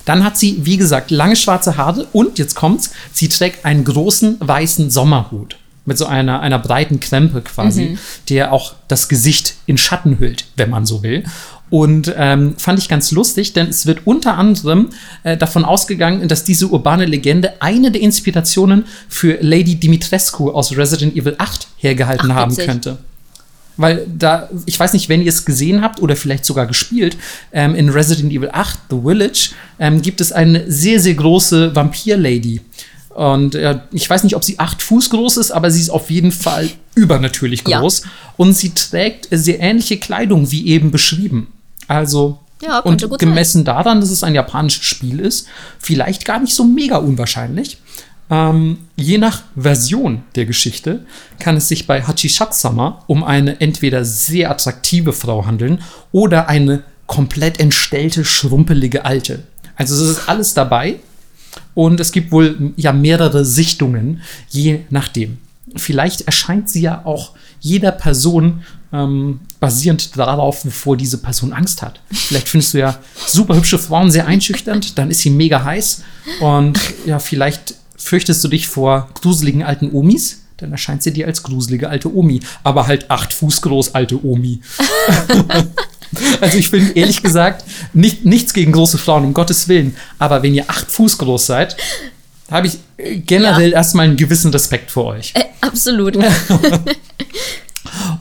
Dann hat sie, wie gesagt, lange schwarze Haare und jetzt kommt's, sie trägt einen großen weißen Sommerhut mit so einer, einer breiten Krempe quasi, mhm. der auch das Gesicht in Schatten hüllt, wenn man so will. Und ähm, fand ich ganz lustig, denn es wird unter anderem äh, davon ausgegangen, dass diese urbane Legende eine der Inspirationen für Lady Dimitrescu aus Resident Evil 8 hergehalten Ach, haben könnte weil da, ich weiß nicht, wenn ihr es gesehen habt oder vielleicht sogar gespielt, ähm, in Resident Evil 8, The Village, ähm, gibt es eine sehr, sehr große Vampir-Lady. Und äh, ich weiß nicht, ob sie acht Fuß groß ist, aber sie ist auf jeden Fall übernatürlich groß. Ja. Und sie trägt sehr ähnliche Kleidung wie eben beschrieben. Also ja, und gemessen sein. daran, dass es ein japanisches Spiel ist, vielleicht gar nicht so mega unwahrscheinlich. Ähm, je nach Version der Geschichte kann es sich bei Hachishaksama um eine entweder sehr attraktive Frau handeln oder eine komplett entstellte, schrumpelige Alte. Also es ist alles dabei und es gibt wohl ja mehrere Sichtungen, je nachdem. Vielleicht erscheint sie ja auch jeder Person ähm, basierend darauf, wovor diese Person Angst hat. Vielleicht findest du ja super hübsche Frauen sehr einschüchternd, dann ist sie mega heiß und ja, vielleicht Fürchtest du dich vor gruseligen alten Omis? Dann erscheint sie dir als gruselige alte Omi. Aber halt acht Fuß groß alte Omi. also ich bin ehrlich gesagt nicht, nichts gegen große Frauen, um Gottes Willen. Aber wenn ihr acht Fuß groß seid, habe ich generell ja. erstmal einen gewissen Respekt vor euch. Äh, absolut.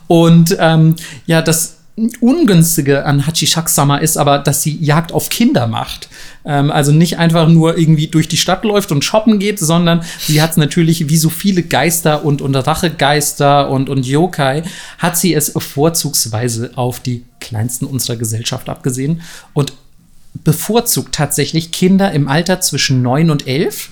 Und ähm, ja, das Ungünstige an Hachishaksama ist aber, dass sie Jagd auf Kinder macht. Ähm, also nicht einfach nur irgendwie durch die Stadt läuft und shoppen geht, sondern sie hat natürlich wie so viele Geister und, und Rachegeister und, und Yokai, hat sie es vorzugsweise auf die kleinsten unserer Gesellschaft abgesehen und bevorzugt tatsächlich Kinder im Alter zwischen neun und elf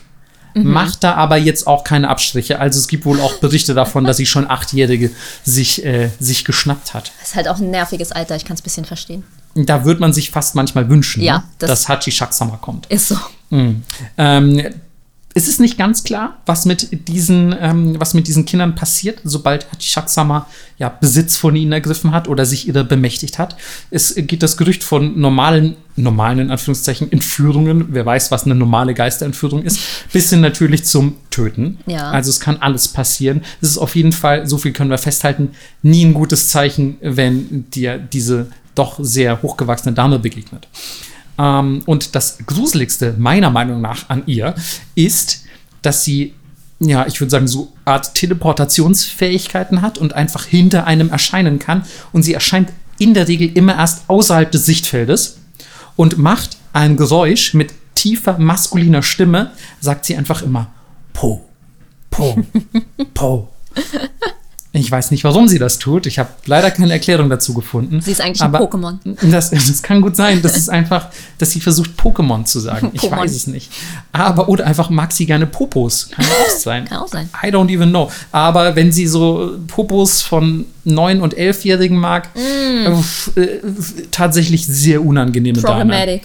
mhm. macht da aber jetzt auch keine Abstriche. Also es gibt wohl auch Berichte davon, dass sie schon Achtjährige sich, äh, sich geschnappt hat. Das ist halt auch ein nerviges Alter, ich kann es ein bisschen verstehen. Da würde man sich fast manchmal wünschen, ja, ne? das dass Hachi Shaksama kommt. Ist so. Mhm. Ähm, es ist nicht ganz klar, was mit diesen, ähm, was mit diesen Kindern passiert, sobald Hachisaksama ja Besitz von ihnen ergriffen hat oder sich ihrer bemächtigt hat. Es geht das Gerücht von normalen, normalen in Anführungszeichen Entführungen, wer weiß, was eine normale Geisterentführung ist, bis hin natürlich zum Töten. Ja. Also es kann alles passieren. Es ist auf jeden Fall, so viel können wir festhalten, nie ein gutes Zeichen, wenn dir diese doch sehr hochgewachsene Dame begegnet. Ähm, und das Gruseligste meiner Meinung nach an ihr ist, dass sie ja, ich würde sagen, so Art Teleportationsfähigkeiten hat und einfach hinter einem erscheinen kann. Und sie erscheint in der Regel immer erst außerhalb des Sichtfeldes und macht ein Geräusch mit tiefer maskuliner Stimme, sagt sie einfach immer Po, Po, Po. Ich weiß nicht, warum sie das tut. Ich habe leider keine Erklärung dazu gefunden. Sie ist eigentlich ein Pokémon. Das, das kann gut sein. Das ist einfach, dass sie versucht, Pokémon zu sagen. Ich Pomon. weiß es nicht. Aber, oder einfach mag sie gerne Popos. Kann auch sein. Kann auch sein. I don't even know. Aber wenn sie so Popos von 9- und 11-Jährigen mag, äh, äh, tatsächlich sehr unangenehme Dame. Problematic.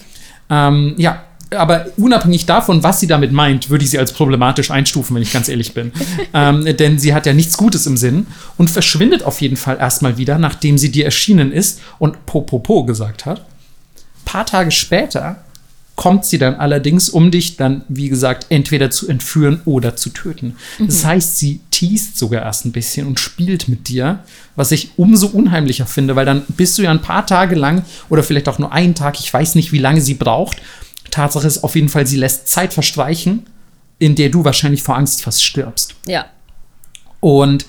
Ähm, ja, aber unabhängig davon, was sie damit meint, würde ich sie als problematisch einstufen, wenn ich ganz ehrlich bin. ähm, denn sie hat ja nichts Gutes im Sinn und verschwindet auf jeden Fall erstmal wieder, nachdem sie dir erschienen ist und Po Po Po gesagt hat. Paar Tage später kommt sie dann allerdings, um dich dann, wie gesagt, entweder zu entführen oder zu töten. Das heißt, sie teast sogar erst ein bisschen und spielt mit dir, was ich umso unheimlicher finde, weil dann bist du ja ein paar Tage lang oder vielleicht auch nur einen Tag, ich weiß nicht, wie lange sie braucht. Tatsache ist auf jeden Fall, sie lässt Zeit verstreichen, in der du wahrscheinlich vor Angst fast stirbst. Ja. Und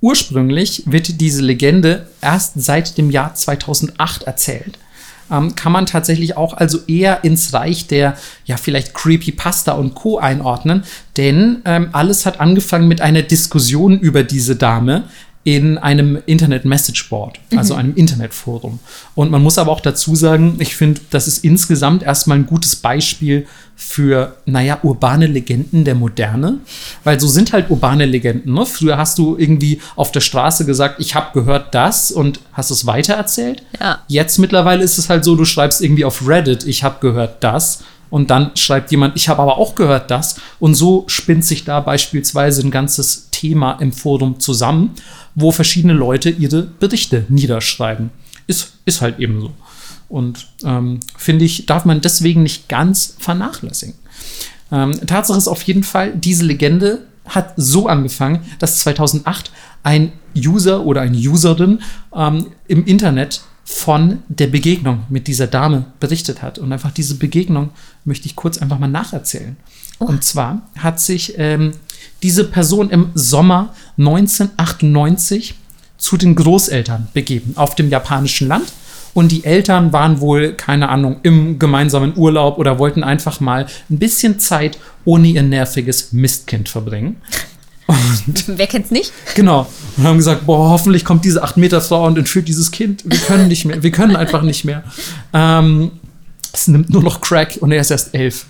ursprünglich wird diese Legende erst seit dem Jahr 2008 erzählt. Ähm, kann man tatsächlich auch also eher ins Reich der, ja, vielleicht Creepypasta und Co. einordnen, denn ähm, alles hat angefangen mit einer Diskussion über diese Dame in einem Internet-Message-Board, also einem Internetforum. Und man muss aber auch dazu sagen, ich finde, das ist insgesamt erstmal ein gutes Beispiel für, naja, urbane Legenden der Moderne. Weil so sind halt urbane Legenden. Ne? Früher hast du irgendwie auf der Straße gesagt, ich habe gehört das und hast es weitererzählt. Ja. Jetzt mittlerweile ist es halt so, du schreibst irgendwie auf Reddit, ich habe gehört das. Und dann schreibt jemand, ich habe aber auch gehört das. Und so spinnt sich da beispielsweise ein ganzes Thema im Forum zusammen, wo verschiedene Leute ihre Berichte niederschreiben. Ist, ist halt eben so. Und ähm, finde ich, darf man deswegen nicht ganz vernachlässigen. Ähm, Tatsache ist auf jeden Fall, diese Legende hat so angefangen, dass 2008 ein User oder eine Userin ähm, im Internet von der Begegnung mit dieser Dame berichtet hat. Und einfach diese Begegnung möchte ich kurz einfach mal nacherzählen. Und zwar hat sich ähm, diese Person im Sommer 1998 zu den Großeltern begeben auf dem japanischen Land. Und die Eltern waren wohl, keine Ahnung, im gemeinsamen Urlaub oder wollten einfach mal ein bisschen Zeit ohne ihr nerviges Mistkind verbringen. Wer kennt's nicht? Genau. Und haben gesagt, boah, hoffentlich kommt diese 8 Meter Frau und entführt dieses Kind. Wir können nicht mehr. Wir können einfach nicht mehr. Ähm, es nimmt nur noch Crack und er ist erst elf.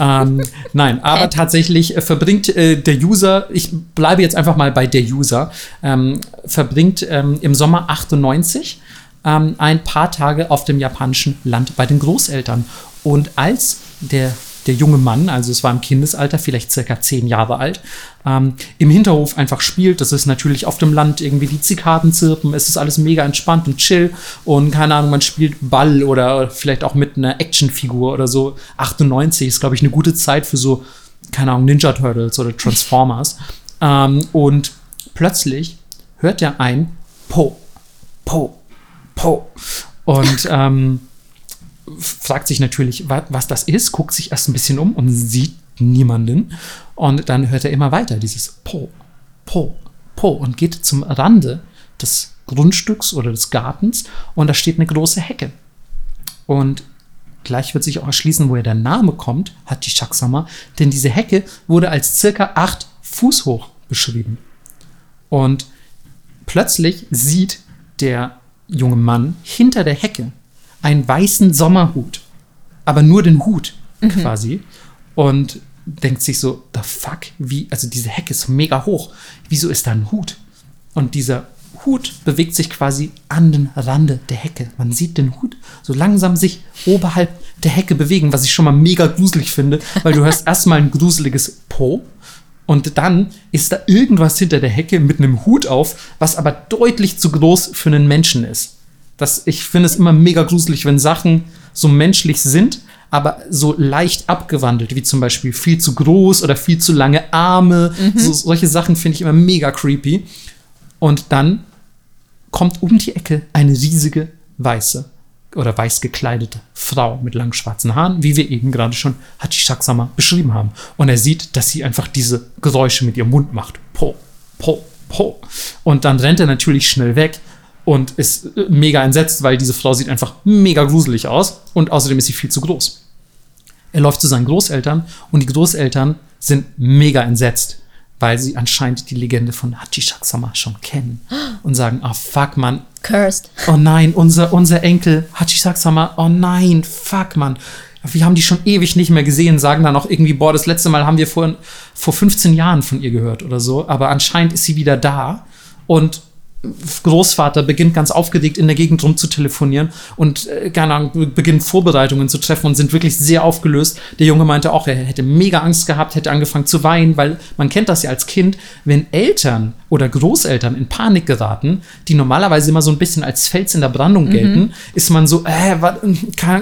ähm, nein, aber tatsächlich äh, verbringt äh, der User, ich bleibe jetzt einfach mal bei der User, ähm, verbringt ähm, im Sommer 98 ähm, ein paar Tage auf dem japanischen Land bei den Großeltern. Und als der der junge Mann, also es war im Kindesalter, vielleicht circa zehn Jahre alt, ähm, im Hinterhof einfach spielt. Das ist natürlich auf dem Land irgendwie die Zikaden zirpen. Es ist alles mega entspannt und chill. Und keine Ahnung, man spielt Ball oder vielleicht auch mit einer Actionfigur oder so. 98 ist, glaube ich, eine gute Zeit für so, keine Ahnung, Ninja Turtles oder Transformers. ähm, und plötzlich hört er ein Po, Po, Po. Und ähm, fragt sich natürlich, wa was das ist, guckt sich erst ein bisschen um und sieht niemanden. Und dann hört er immer weiter dieses Po, Po, Po und geht zum Rande des Grundstücks oder des Gartens und da steht eine große Hecke. Und gleich wird sich auch erschließen, woher der Name kommt, hat die Shaksama, denn diese Hecke wurde als circa acht Fuß hoch beschrieben. Und plötzlich sieht der junge Mann hinter der Hecke einen weißen Sommerhut, aber nur den Hut quasi. Und denkt sich so, the fuck, wie, also diese Hecke ist mega hoch. Wieso ist da ein Hut? Und dieser Hut bewegt sich quasi an den Rande der Hecke. Man sieht den Hut so langsam sich oberhalb der Hecke bewegen, was ich schon mal mega gruselig finde, weil du hörst erstmal ein gruseliges Po und dann ist da irgendwas hinter der Hecke mit einem Hut auf, was aber deutlich zu groß für einen Menschen ist. Das, ich finde es immer mega gruselig, wenn Sachen so menschlich sind, aber so leicht abgewandelt, wie zum Beispiel viel zu groß oder viel zu lange Arme. So, solche Sachen finde ich immer mega creepy. Und dann kommt um die Ecke eine riesige weiße oder weiß gekleidete Frau mit langen schwarzen Haaren, wie wir eben gerade schon Hachisaksama beschrieben haben. Und er sieht, dass sie einfach diese Geräusche mit ihrem Mund macht. Po, po, po. Und dann rennt er natürlich schnell weg und ist äh, mega entsetzt, weil diese Frau sieht einfach mega gruselig aus und außerdem ist sie viel zu groß. Er läuft zu seinen Großeltern und die Großeltern sind mega entsetzt, weil sie anscheinend die Legende von Hachisaksama schon kennen und sagen, ah oh, fuck, man, Cursed. oh nein, unser, unser Enkel Hachisaksama, oh nein, fuck, man. Wir haben die schon ewig nicht mehr gesehen, sagen dann auch irgendwie, boah, das letzte Mal haben wir vor, vor 15 Jahren von ihr gehört oder so, aber anscheinend ist sie wieder da und Großvater beginnt ganz aufgeregt in der Gegend rum zu telefonieren und äh, keine Ahnung, beginnt Vorbereitungen zu treffen und sind wirklich sehr aufgelöst. Der Junge meinte auch, er hätte mega Angst gehabt, hätte angefangen zu weinen, weil man kennt das ja als Kind, wenn Eltern oder Großeltern in Panik geraten, die normalerweise immer so ein bisschen als Fels in der Brandung gelten, mhm. ist man so, äh, was,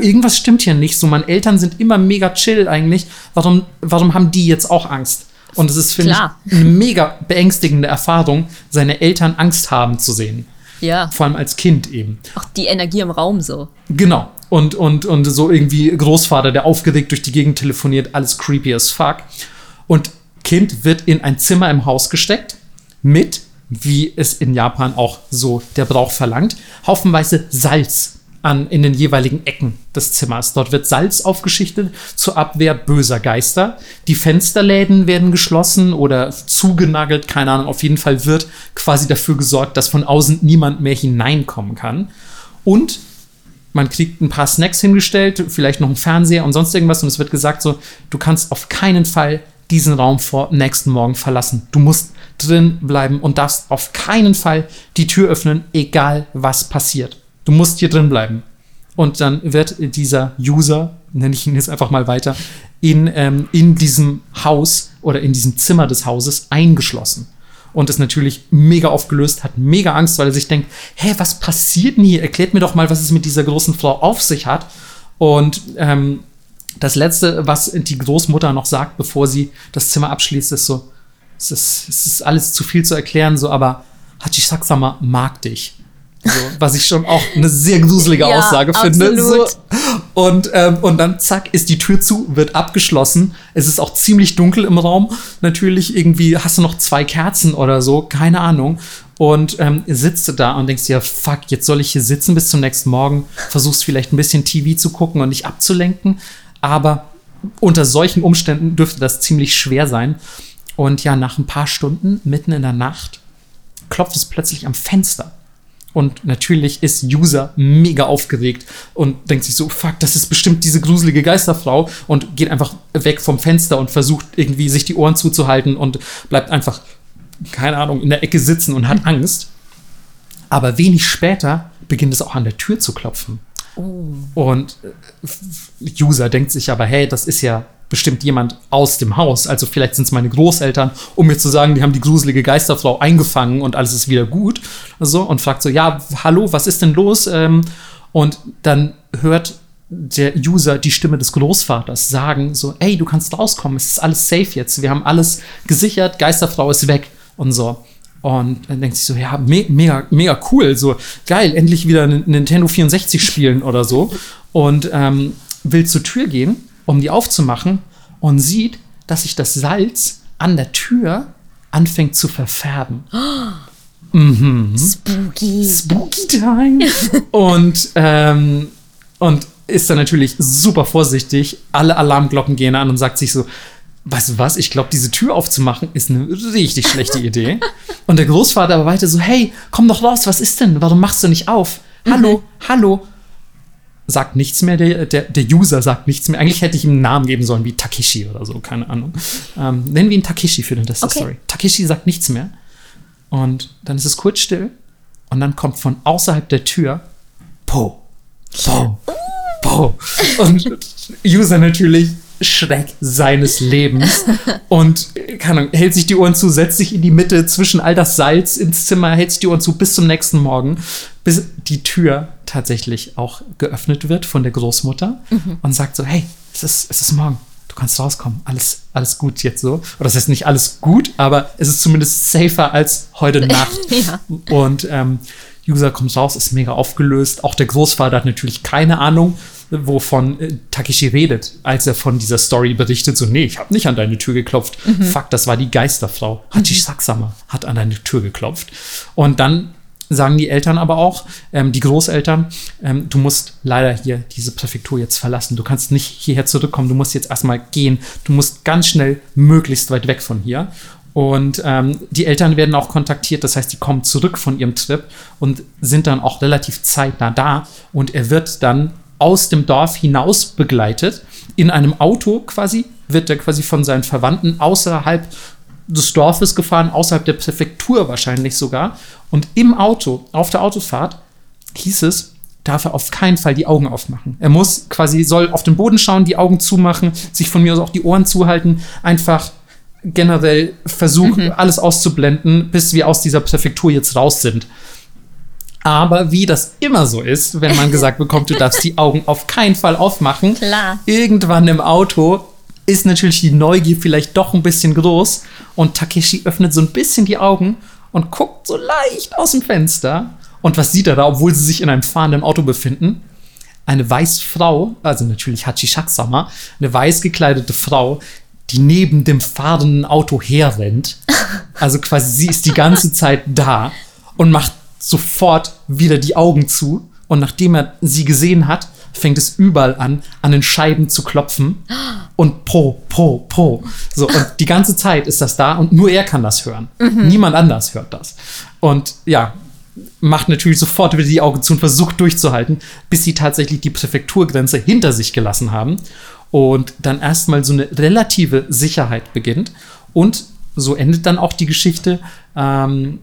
irgendwas stimmt hier nicht. So, meine Eltern sind immer mega chill eigentlich. Warum, warum haben die jetzt auch Angst? Und es ist, finde ich, eine mega beängstigende Erfahrung, seine Eltern Angst haben zu sehen. Ja. Vor allem als Kind eben. Auch die Energie im Raum so. Genau. Und, und, und so irgendwie Großvater, der aufgeregt durch die Gegend telefoniert, alles creepy as fuck. Und Kind wird in ein Zimmer im Haus gesteckt mit, wie es in Japan auch so der Brauch verlangt, haufenweise Salz an, in den jeweiligen Ecken des Zimmers. Dort wird Salz aufgeschichtet zur Abwehr böser Geister. Die Fensterläden werden geschlossen oder zugenagelt, keine Ahnung. Auf jeden Fall wird quasi dafür gesorgt, dass von außen niemand mehr hineinkommen kann. Und man kriegt ein paar Snacks hingestellt, vielleicht noch einen Fernseher und sonst irgendwas. Und es wird gesagt so, du kannst auf keinen Fall diesen Raum vor nächsten Morgen verlassen. Du musst drin bleiben und darfst auf keinen Fall die Tür öffnen, egal was passiert. Du musst hier drin bleiben. Und dann wird dieser User, nenne ich ihn jetzt einfach mal weiter, in, ähm, in diesem Haus oder in diesem Zimmer des Hauses eingeschlossen. Und ist natürlich mega aufgelöst, hat mega Angst, weil er sich denkt, hä, was passiert denn hier? Erklärt mir doch mal, was es mit dieser großen Frau auf sich hat. Und ähm, das Letzte, was die Großmutter noch sagt, bevor sie das Zimmer abschließt, ist so, es ist, es ist alles zu viel zu erklären, so, aber Hachisaksama mag dich. So, was ich schon auch eine sehr gruselige ja, Aussage finde. So. Und, ähm, und dann zack, ist die Tür zu, wird abgeschlossen. Es ist auch ziemlich dunkel im Raum. Natürlich irgendwie hast du noch zwei Kerzen oder so, keine Ahnung. Und ähm, sitzt du da und denkst dir, fuck, jetzt soll ich hier sitzen bis zum nächsten Morgen, versuchst vielleicht ein bisschen TV zu gucken und nicht abzulenken. Aber unter solchen Umständen dürfte das ziemlich schwer sein. Und ja, nach ein paar Stunden, mitten in der Nacht, klopft es plötzlich am Fenster. Und natürlich ist User mega aufgeregt und denkt sich so, fuck, das ist bestimmt diese gruselige Geisterfrau und geht einfach weg vom Fenster und versucht irgendwie sich die Ohren zuzuhalten und bleibt einfach, keine Ahnung, in der Ecke sitzen und hat Angst. Aber wenig später beginnt es auch an der Tür zu klopfen. Oh. Und äh, User denkt sich aber, hey, das ist ja bestimmt jemand aus dem Haus. Also vielleicht sind es meine Großeltern, um mir zu sagen, die haben die gruselige Geisterfrau eingefangen und alles ist wieder gut. Also, und fragt so, ja, hallo, was ist denn los? Ähm, und dann hört der User die Stimme des Großvaters sagen so, ey, du kannst rauskommen, es ist alles safe jetzt, wir haben alles gesichert, Geisterfrau ist weg und so. Und dann denkt sich so, ja, me mega, mega cool, so geil, endlich wieder Nintendo 64 spielen oder so. Und ähm, will zur Tür gehen um die aufzumachen und sieht, dass sich das Salz an der Tür anfängt zu verfärben. Mhm. Spooky. Spooky Time. und, ähm, und ist dann natürlich super vorsichtig. Alle Alarmglocken gehen an und sagt sich so, weißt du was, ich glaube, diese Tür aufzumachen ist eine richtig schlechte Idee. und der Großvater aber weiter so, hey, komm doch raus, was ist denn? Warum machst du nicht auf? Hallo, mhm. hallo sagt nichts mehr, der, der, der User sagt nichts mehr. Eigentlich hätte ich ihm einen Namen geben sollen, wie Takeshi oder so, keine Ahnung. Ähm, nennen wir ihn Takeshi für den Rest okay. der Story. Takeshi sagt nichts mehr. Und dann ist es kurz still. Und dann kommt von außerhalb der Tür Po. Po. Po. Und User natürlich Schreck seines Lebens und kann, Ahnung, hält sich die Ohren zu, setzt sich in die Mitte zwischen all das Salz ins Zimmer, hält sich die Ohren zu bis zum nächsten Morgen, bis die Tür tatsächlich auch geöffnet wird von der Großmutter mhm. und sagt so, hey, es ist, es ist morgen, du kannst rauskommen, alles, alles gut jetzt so. Oder das heißt nicht alles gut, aber es ist zumindest safer als heute Nacht. Ja. Und ähm, User kommt raus, ist mega aufgelöst. Auch der Großvater hat natürlich keine Ahnung, wovon äh, Takeshi redet, als er von dieser Story berichtet. So, nee, ich habe nicht an deine Tür geklopft. Fuck, das war die Geisterfrau. Hachi Saksama hat an deine Tür geklopft. Und dann sagen die Eltern aber auch, ähm, die Großeltern, ähm, du musst leider hier diese Präfektur jetzt verlassen. Du kannst nicht hierher zurückkommen. Du musst jetzt erstmal gehen. Du musst ganz schnell möglichst weit weg von hier. Und ähm, die Eltern werden auch kontaktiert, das heißt, die kommen zurück von ihrem Trip und sind dann auch relativ zeitnah da. Und er wird dann aus dem Dorf hinaus begleitet, in einem Auto quasi, wird er quasi von seinen Verwandten außerhalb des Dorfes gefahren, außerhalb der Präfektur wahrscheinlich sogar. Und im Auto, auf der Autofahrt, hieß es, darf er auf keinen Fall die Augen aufmachen. Er muss quasi, soll auf den Boden schauen, die Augen zumachen, sich von mir aus auch die Ohren zuhalten, einfach generell versuchen, alles auszublenden, bis wir aus dieser Präfektur jetzt raus sind. Aber wie das immer so ist, wenn man gesagt bekommt, du darfst die Augen auf keinen Fall aufmachen, Klar. irgendwann im Auto ist natürlich die Neugier vielleicht doch ein bisschen groß und Takeshi öffnet so ein bisschen die Augen und guckt so leicht aus dem Fenster. Und was sieht er da, obwohl sie sich in einem fahrenden Auto befinden? Eine weiße Frau, also natürlich Hachi Shaksama, eine weiß gekleidete Frau, die neben dem fahrenden Auto herrennt. Also quasi sie ist die ganze Zeit da und macht sofort wieder die Augen zu. Und nachdem er sie gesehen hat, fängt es überall an, an den Scheiben zu klopfen. Und po, po, po. So, und die ganze Zeit ist das da und nur er kann das hören. Niemand anders hört das. Und ja, macht natürlich sofort wieder die Augen zu und versucht durchzuhalten, bis sie tatsächlich die Präfekturgrenze hinter sich gelassen haben und dann erstmal so eine relative Sicherheit beginnt. Und so endet dann auch die Geschichte. Ähm,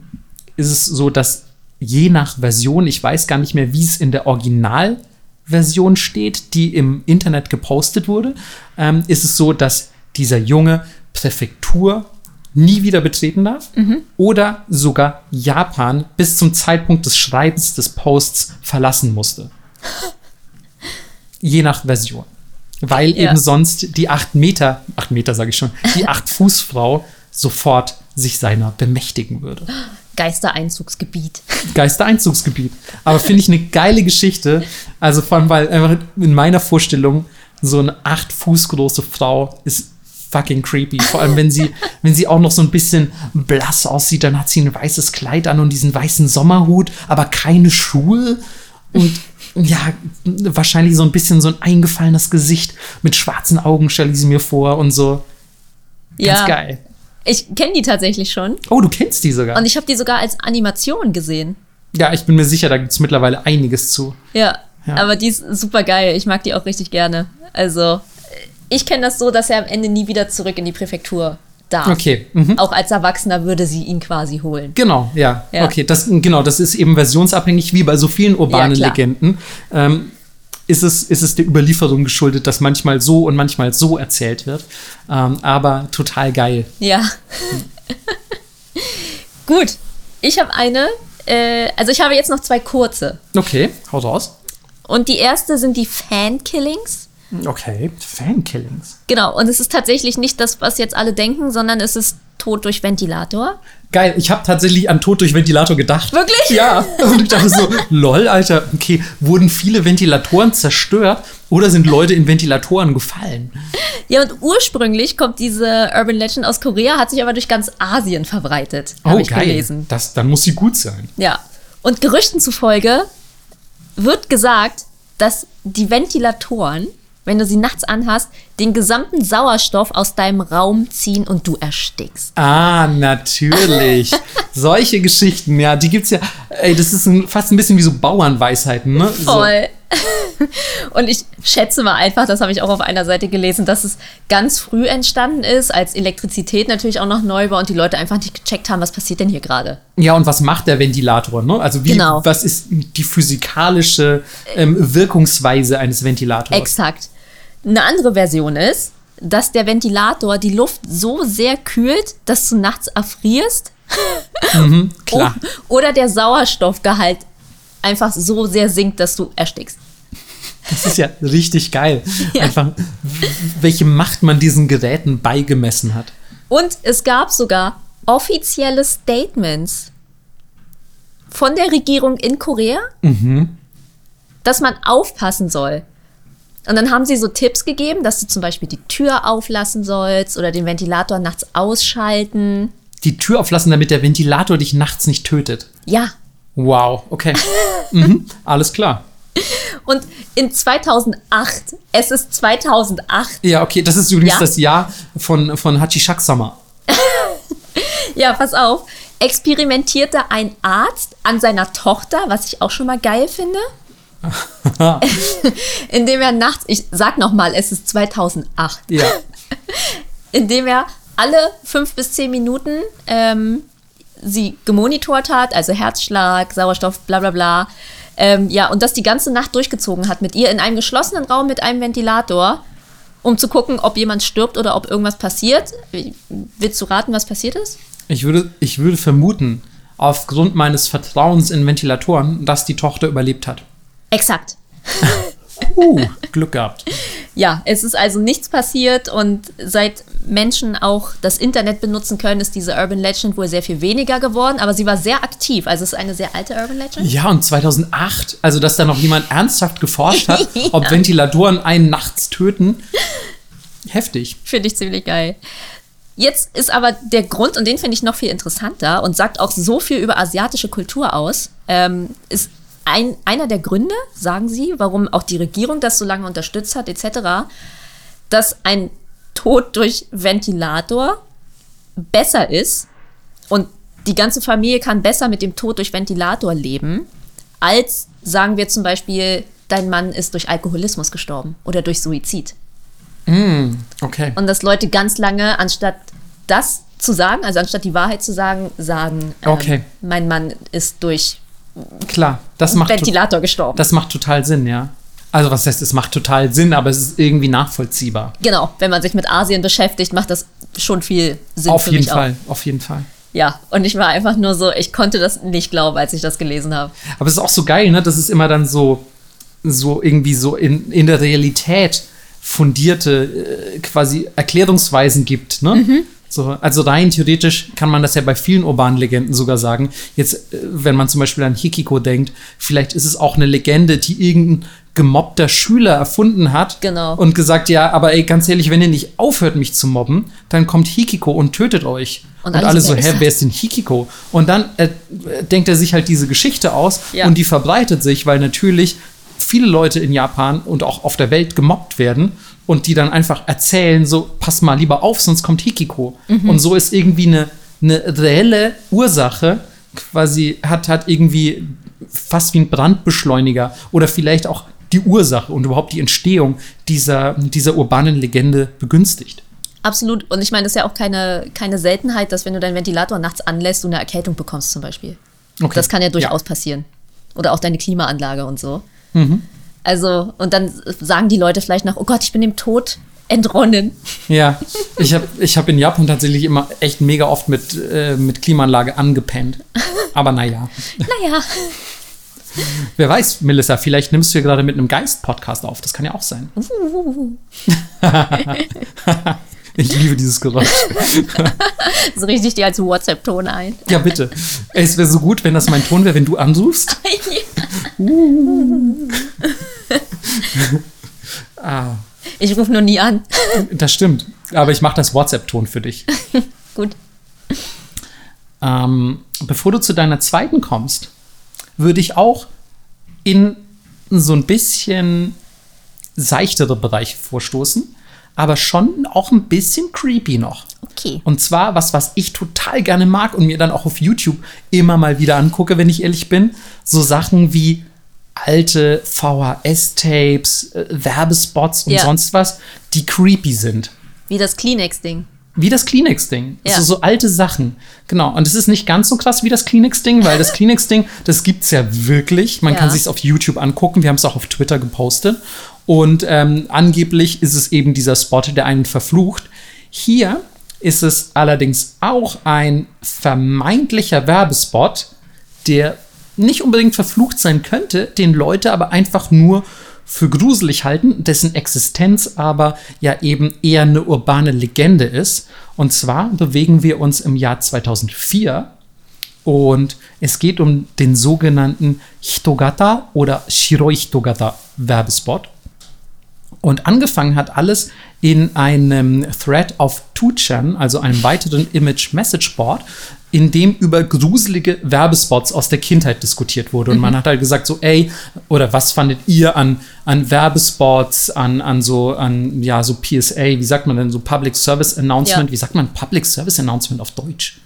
ist es so, dass je nach Version, ich weiß gar nicht mehr, wie es in der Originalversion steht, die im Internet gepostet wurde, ähm, ist es so, dass dieser Junge Präfektur nie wieder betreten darf oder sogar Japan bis zum Zeitpunkt des Schreibens des Posts verlassen musste. Je nach Version. Weil Ja. eben sonst die 8 Meter, 8 Meter sage ich schon, die 8 Fußfrau sofort sich seiner bemächtigen würde. Geistereinzugsgebiet. Geistereinzugsgebiet. Aber finde ich eine geile Geschichte. Also vor allem, weil einfach in meiner Vorstellung so eine acht Fuß große Frau ist fucking creepy. Vor allem, wenn sie, wenn sie auch noch so ein bisschen blass aussieht, dann hat sie ein weißes Kleid an und diesen weißen Sommerhut, aber keine Schuhe. Und ja, wahrscheinlich so ein bisschen so ein eingefallenes Gesicht mit schwarzen Augen stelle ich sie mir vor und so. Ganz ja, geil. Ich kenne die tatsächlich schon. Oh, du kennst die sogar. Und ich habe die sogar als Animation gesehen. ja, ich bin mir sicher, da gibt es mittlerweile einiges zu. Ja, Ja. aber die ist super geil. Ich mag die auch richtig gerne. Also, ich kenne das so, dass er am Ende nie wieder zurück in die Präfektur darf. Okay. Mhm. Auch als Erwachsener würde sie ihn quasi holen. Genau, ja. Ja. Okay, das, genau, das ist eben versionsabhängig, wie bei so vielen urbanen Ja. Legenden. Ähm, ist es, ist es der Überlieferung geschuldet, dass manchmal so und manchmal so erzählt wird. Ähm, aber total geil. Ja. Gut, ich habe eine. Äh, also, ich habe jetzt noch zwei kurze. Okay, hau raus. Und die erste sind die Fan-Killings. Okay, Fankillings. Genau, und es ist tatsächlich nicht das, was jetzt alle denken, sondern es ist Tod durch Ventilator. Geil, ich habe tatsächlich an Tod durch Ventilator gedacht. Wirklich? Ja, und ich dachte so, lol, Alter, okay, wurden viele Ventilatoren zerstört oder sind Leute in Ventilatoren gefallen? Ja, und ursprünglich kommt diese Urban Legend aus Korea, hat sich aber durch ganz Asien verbreitet, Oh, ich geil. gelesen. Das, dann muss sie gut sein. Ja. Und Gerüchten zufolge wird gesagt, dass die Ventilatoren, wenn du sie nachts anhast, den gesamten Sauerstoff aus deinem Raum ziehen und du erstickst. Ah, natürlich. Solche Geschichten, ja, die gibt's ja. Ey, das ist ein, fast ein bisschen wie so Bauernweisheiten, ne? So. Voll. Und ich schätze mal einfach, das habe ich auch auf einer Seite gelesen, dass es ganz früh entstanden ist, als Elektrizität natürlich auch noch neu war und die Leute einfach nicht gecheckt haben, was passiert denn hier gerade. Ja, und was macht der Ventilator, ne? Also wie, Genau. was ist die physikalische ähm, Wirkungsweise eines Ventilators? Exakt. Eine andere Version ist, dass der Ventilator die Luft so sehr kühlt, dass du nachts erfrierst Klar. O- oder der Sauerstoffgehalt einfach so sehr sinkt, dass du erstickst. Das ist ja richtig geil. Einfach, w- welche Macht man diesen Geräten beigemessen hat. Und es gab sogar offizielle Statements von der Regierung in Korea, dass man aufpassen soll. Und dann haben sie so Tipps gegeben, dass du zum Beispiel die Tür auflassen sollst oder den Ventilator nachts ausschalten. Die Tür auflassen, damit der Ventilator dich nachts nicht tötet. Ja. Wow, okay. mhm, alles klar. Und in 2008, es ist 2008, Ja, okay, das ist übrigens Ja? das Jahr von, von Hachishak-sama. ja, pass auf, experimentierte ein Arzt an seiner Tochter, was ich auch schon mal geil finde. indem er nachts, ich sag noch mal, es ist 2008, Ja. indem er alle fünf bis zehn Minuten ähm, sie gemonitort hat, also Herzschlag, Sauerstoff, bla bla bla. Ähm, ja, und das die ganze Nacht durchgezogen hat mit ihr in einem geschlossenen Raum mit einem Ventilator, um zu gucken, ob jemand stirbt oder ob irgendwas passiert. Willst du raten, was passiert ist? Ich würde, ich würde vermuten, aufgrund meines Vertrauens in Ventilatoren, dass die Tochter überlebt hat. Exakt. Uh, Glück gehabt. Ja, es ist also nichts passiert und seit Menschen auch das Internet benutzen können, ist diese Urban Legend wohl sehr viel weniger geworden, aber sie war sehr aktiv. Also es ist eine sehr alte Urban Legend. Ja, und 2008, also dass da noch jemand ernsthaft geforscht hat, ob Ventilatoren einen nachts töten. Heftig. Finde ich ziemlich geil. Jetzt ist aber der Grund, und den finde ich noch viel interessanter und sagt auch so viel über asiatische Kultur aus, ähm, ist ein, einer der Gründe, sagen sie, warum auch die Regierung das so lange unterstützt hat, etc., dass ein Tod durch Ventilator besser ist und die ganze Familie kann besser mit dem Tod durch Ventilator leben, als sagen wir zum Beispiel, dein Mann ist durch Alkoholismus gestorben oder durch Suizid. Okay. Und dass Leute ganz lange, anstatt das zu sagen, also anstatt die Wahrheit zu sagen, sagen, ähm, Okay. mein Mann ist durch Klar, das macht, to- Ventilator gestorben. das macht total Sinn, ja. Also was heißt, es macht total Sinn, aber es ist irgendwie nachvollziehbar. genau, wenn man sich mit Asien beschäftigt, macht das schon viel Sinn auf für jeden mich Fall, auf jeden Fall. auch. Ja, und ich war einfach nur so, ich konnte das nicht glauben, als ich das gelesen habe. Aber es ist auch so geil, ne, dass es immer dann so, so irgendwie so in, in der Realität fundierte äh, quasi Erklärungsweisen gibt, ne? Mhm. So, also rein theoretisch kann man das ja bei vielen urbanen Legenden sogar sagen. Jetzt, äh, wenn man zum Beispiel an Hikiko denkt, vielleicht ist es auch eine Legende, die irgendein gemobbter Schüler erfunden hat Genau. und gesagt, ja, aber ey, ganz ehrlich, wenn ihr nicht aufhört, mich zu mobben, dann kommt Hikiko und tötet euch. Und Und, alle so, so, wer ist hä, wer ist denn Hikiko? Und dann äh, denkt er sich halt diese Geschichte aus Ja. und die verbreitet sich, weil natürlich viele Leute in Japan und auch auf der Welt gemobbt werden und die dann einfach erzählen, so, pass mal lieber auf, sonst kommt Hikiko. Mhm. Und so ist irgendwie eine, eine reelle Ursache, quasi hat, hat irgendwie fast wie ein Brandbeschleuniger oder vielleicht auch die Ursache und überhaupt die Entstehung dieser, dieser urbanen Legende begünstigt. Absolut. Und ich meine, es ist ja auch keine, keine Seltenheit, dass wenn du deinen Ventilator nachts anlässt, du eine Erkältung bekommst zum Beispiel. Okay. Das kann ja durchaus Ja. passieren. Oder auch deine Klimaanlage und so. Mhm. Also, und dann sagen die Leute vielleicht noch, oh Gott, ich bin dem Tod entronnen. Ja, ich habe ich hab in Japan tatsächlich immer echt mega oft mit, äh, mit Klimaanlage angepennt. Aber naja, Naja, wer weiß, Melissa, vielleicht nimmst du ja gerade mit einem Geist-Podcast auf. Das kann ja auch sein. Ich liebe dieses Geräusch. so richtig dir als WhatsApp-Ton ein. Ja, bitte. Es wäre so gut, wenn das mein Ton wäre, wenn du anrufst. Ah, Ich rufe nur nie an. das stimmt. Aber ich mache das WhatsApp-Ton für dich. Gut. Ähm, bevor du zu deiner zweiten kommst, würde ich auch in so ein bisschen seichtere Bereiche vorstoßen, aber schon auch ein bisschen creepy noch. Okay. Und zwar was, was ich total gerne mag und mir dann auch auf YouTube immer mal wieder angucke, wenn ich ehrlich bin, so Sachen wie alte VHS-Tapes, äh, Werbespots und Ja. sonst was, die creepy sind. Wie das Kleenex-Ding. Wie das Kleenex-Ding. Ja. Also so alte Sachen. Genau. Und es ist nicht ganz so krass wie das Kleenex-Ding, weil das Kleenex-Ding, das gibt's ja wirklich. Man Ja. kann sich's auf YouTube angucken. Wir haben es auch auf Twitter gepostet. Und ähm, angeblich ist es eben dieser Spot, der einen verflucht. Hier ist es allerdings auch ein vermeintlicher Werbespot, der nicht unbedingt verflucht sein könnte, den Leute aber einfach nur für gruselig halten, dessen Existenz aber ja eben eher eine urbane Legende ist. Und zwar bewegen wir uns im Jahr 2004 und es geht um den sogenannten Hitogata oder Shiroi Hitogata Werbespot. Und angefangen hat alles in einem Thread auf 2chan, also einem weiteren Image-Message-Board, in dem über gruselige Werbespots aus der Kindheit diskutiert wurde. Und mhm. man hat halt gesagt, so, ey, oder was fandet ihr an, an Werbespots, an, an so, an, ja, so PSA, wie sagt man denn, so Public Service Announcement, ja. wie sagt man Public Service Announcement auf Deutsch?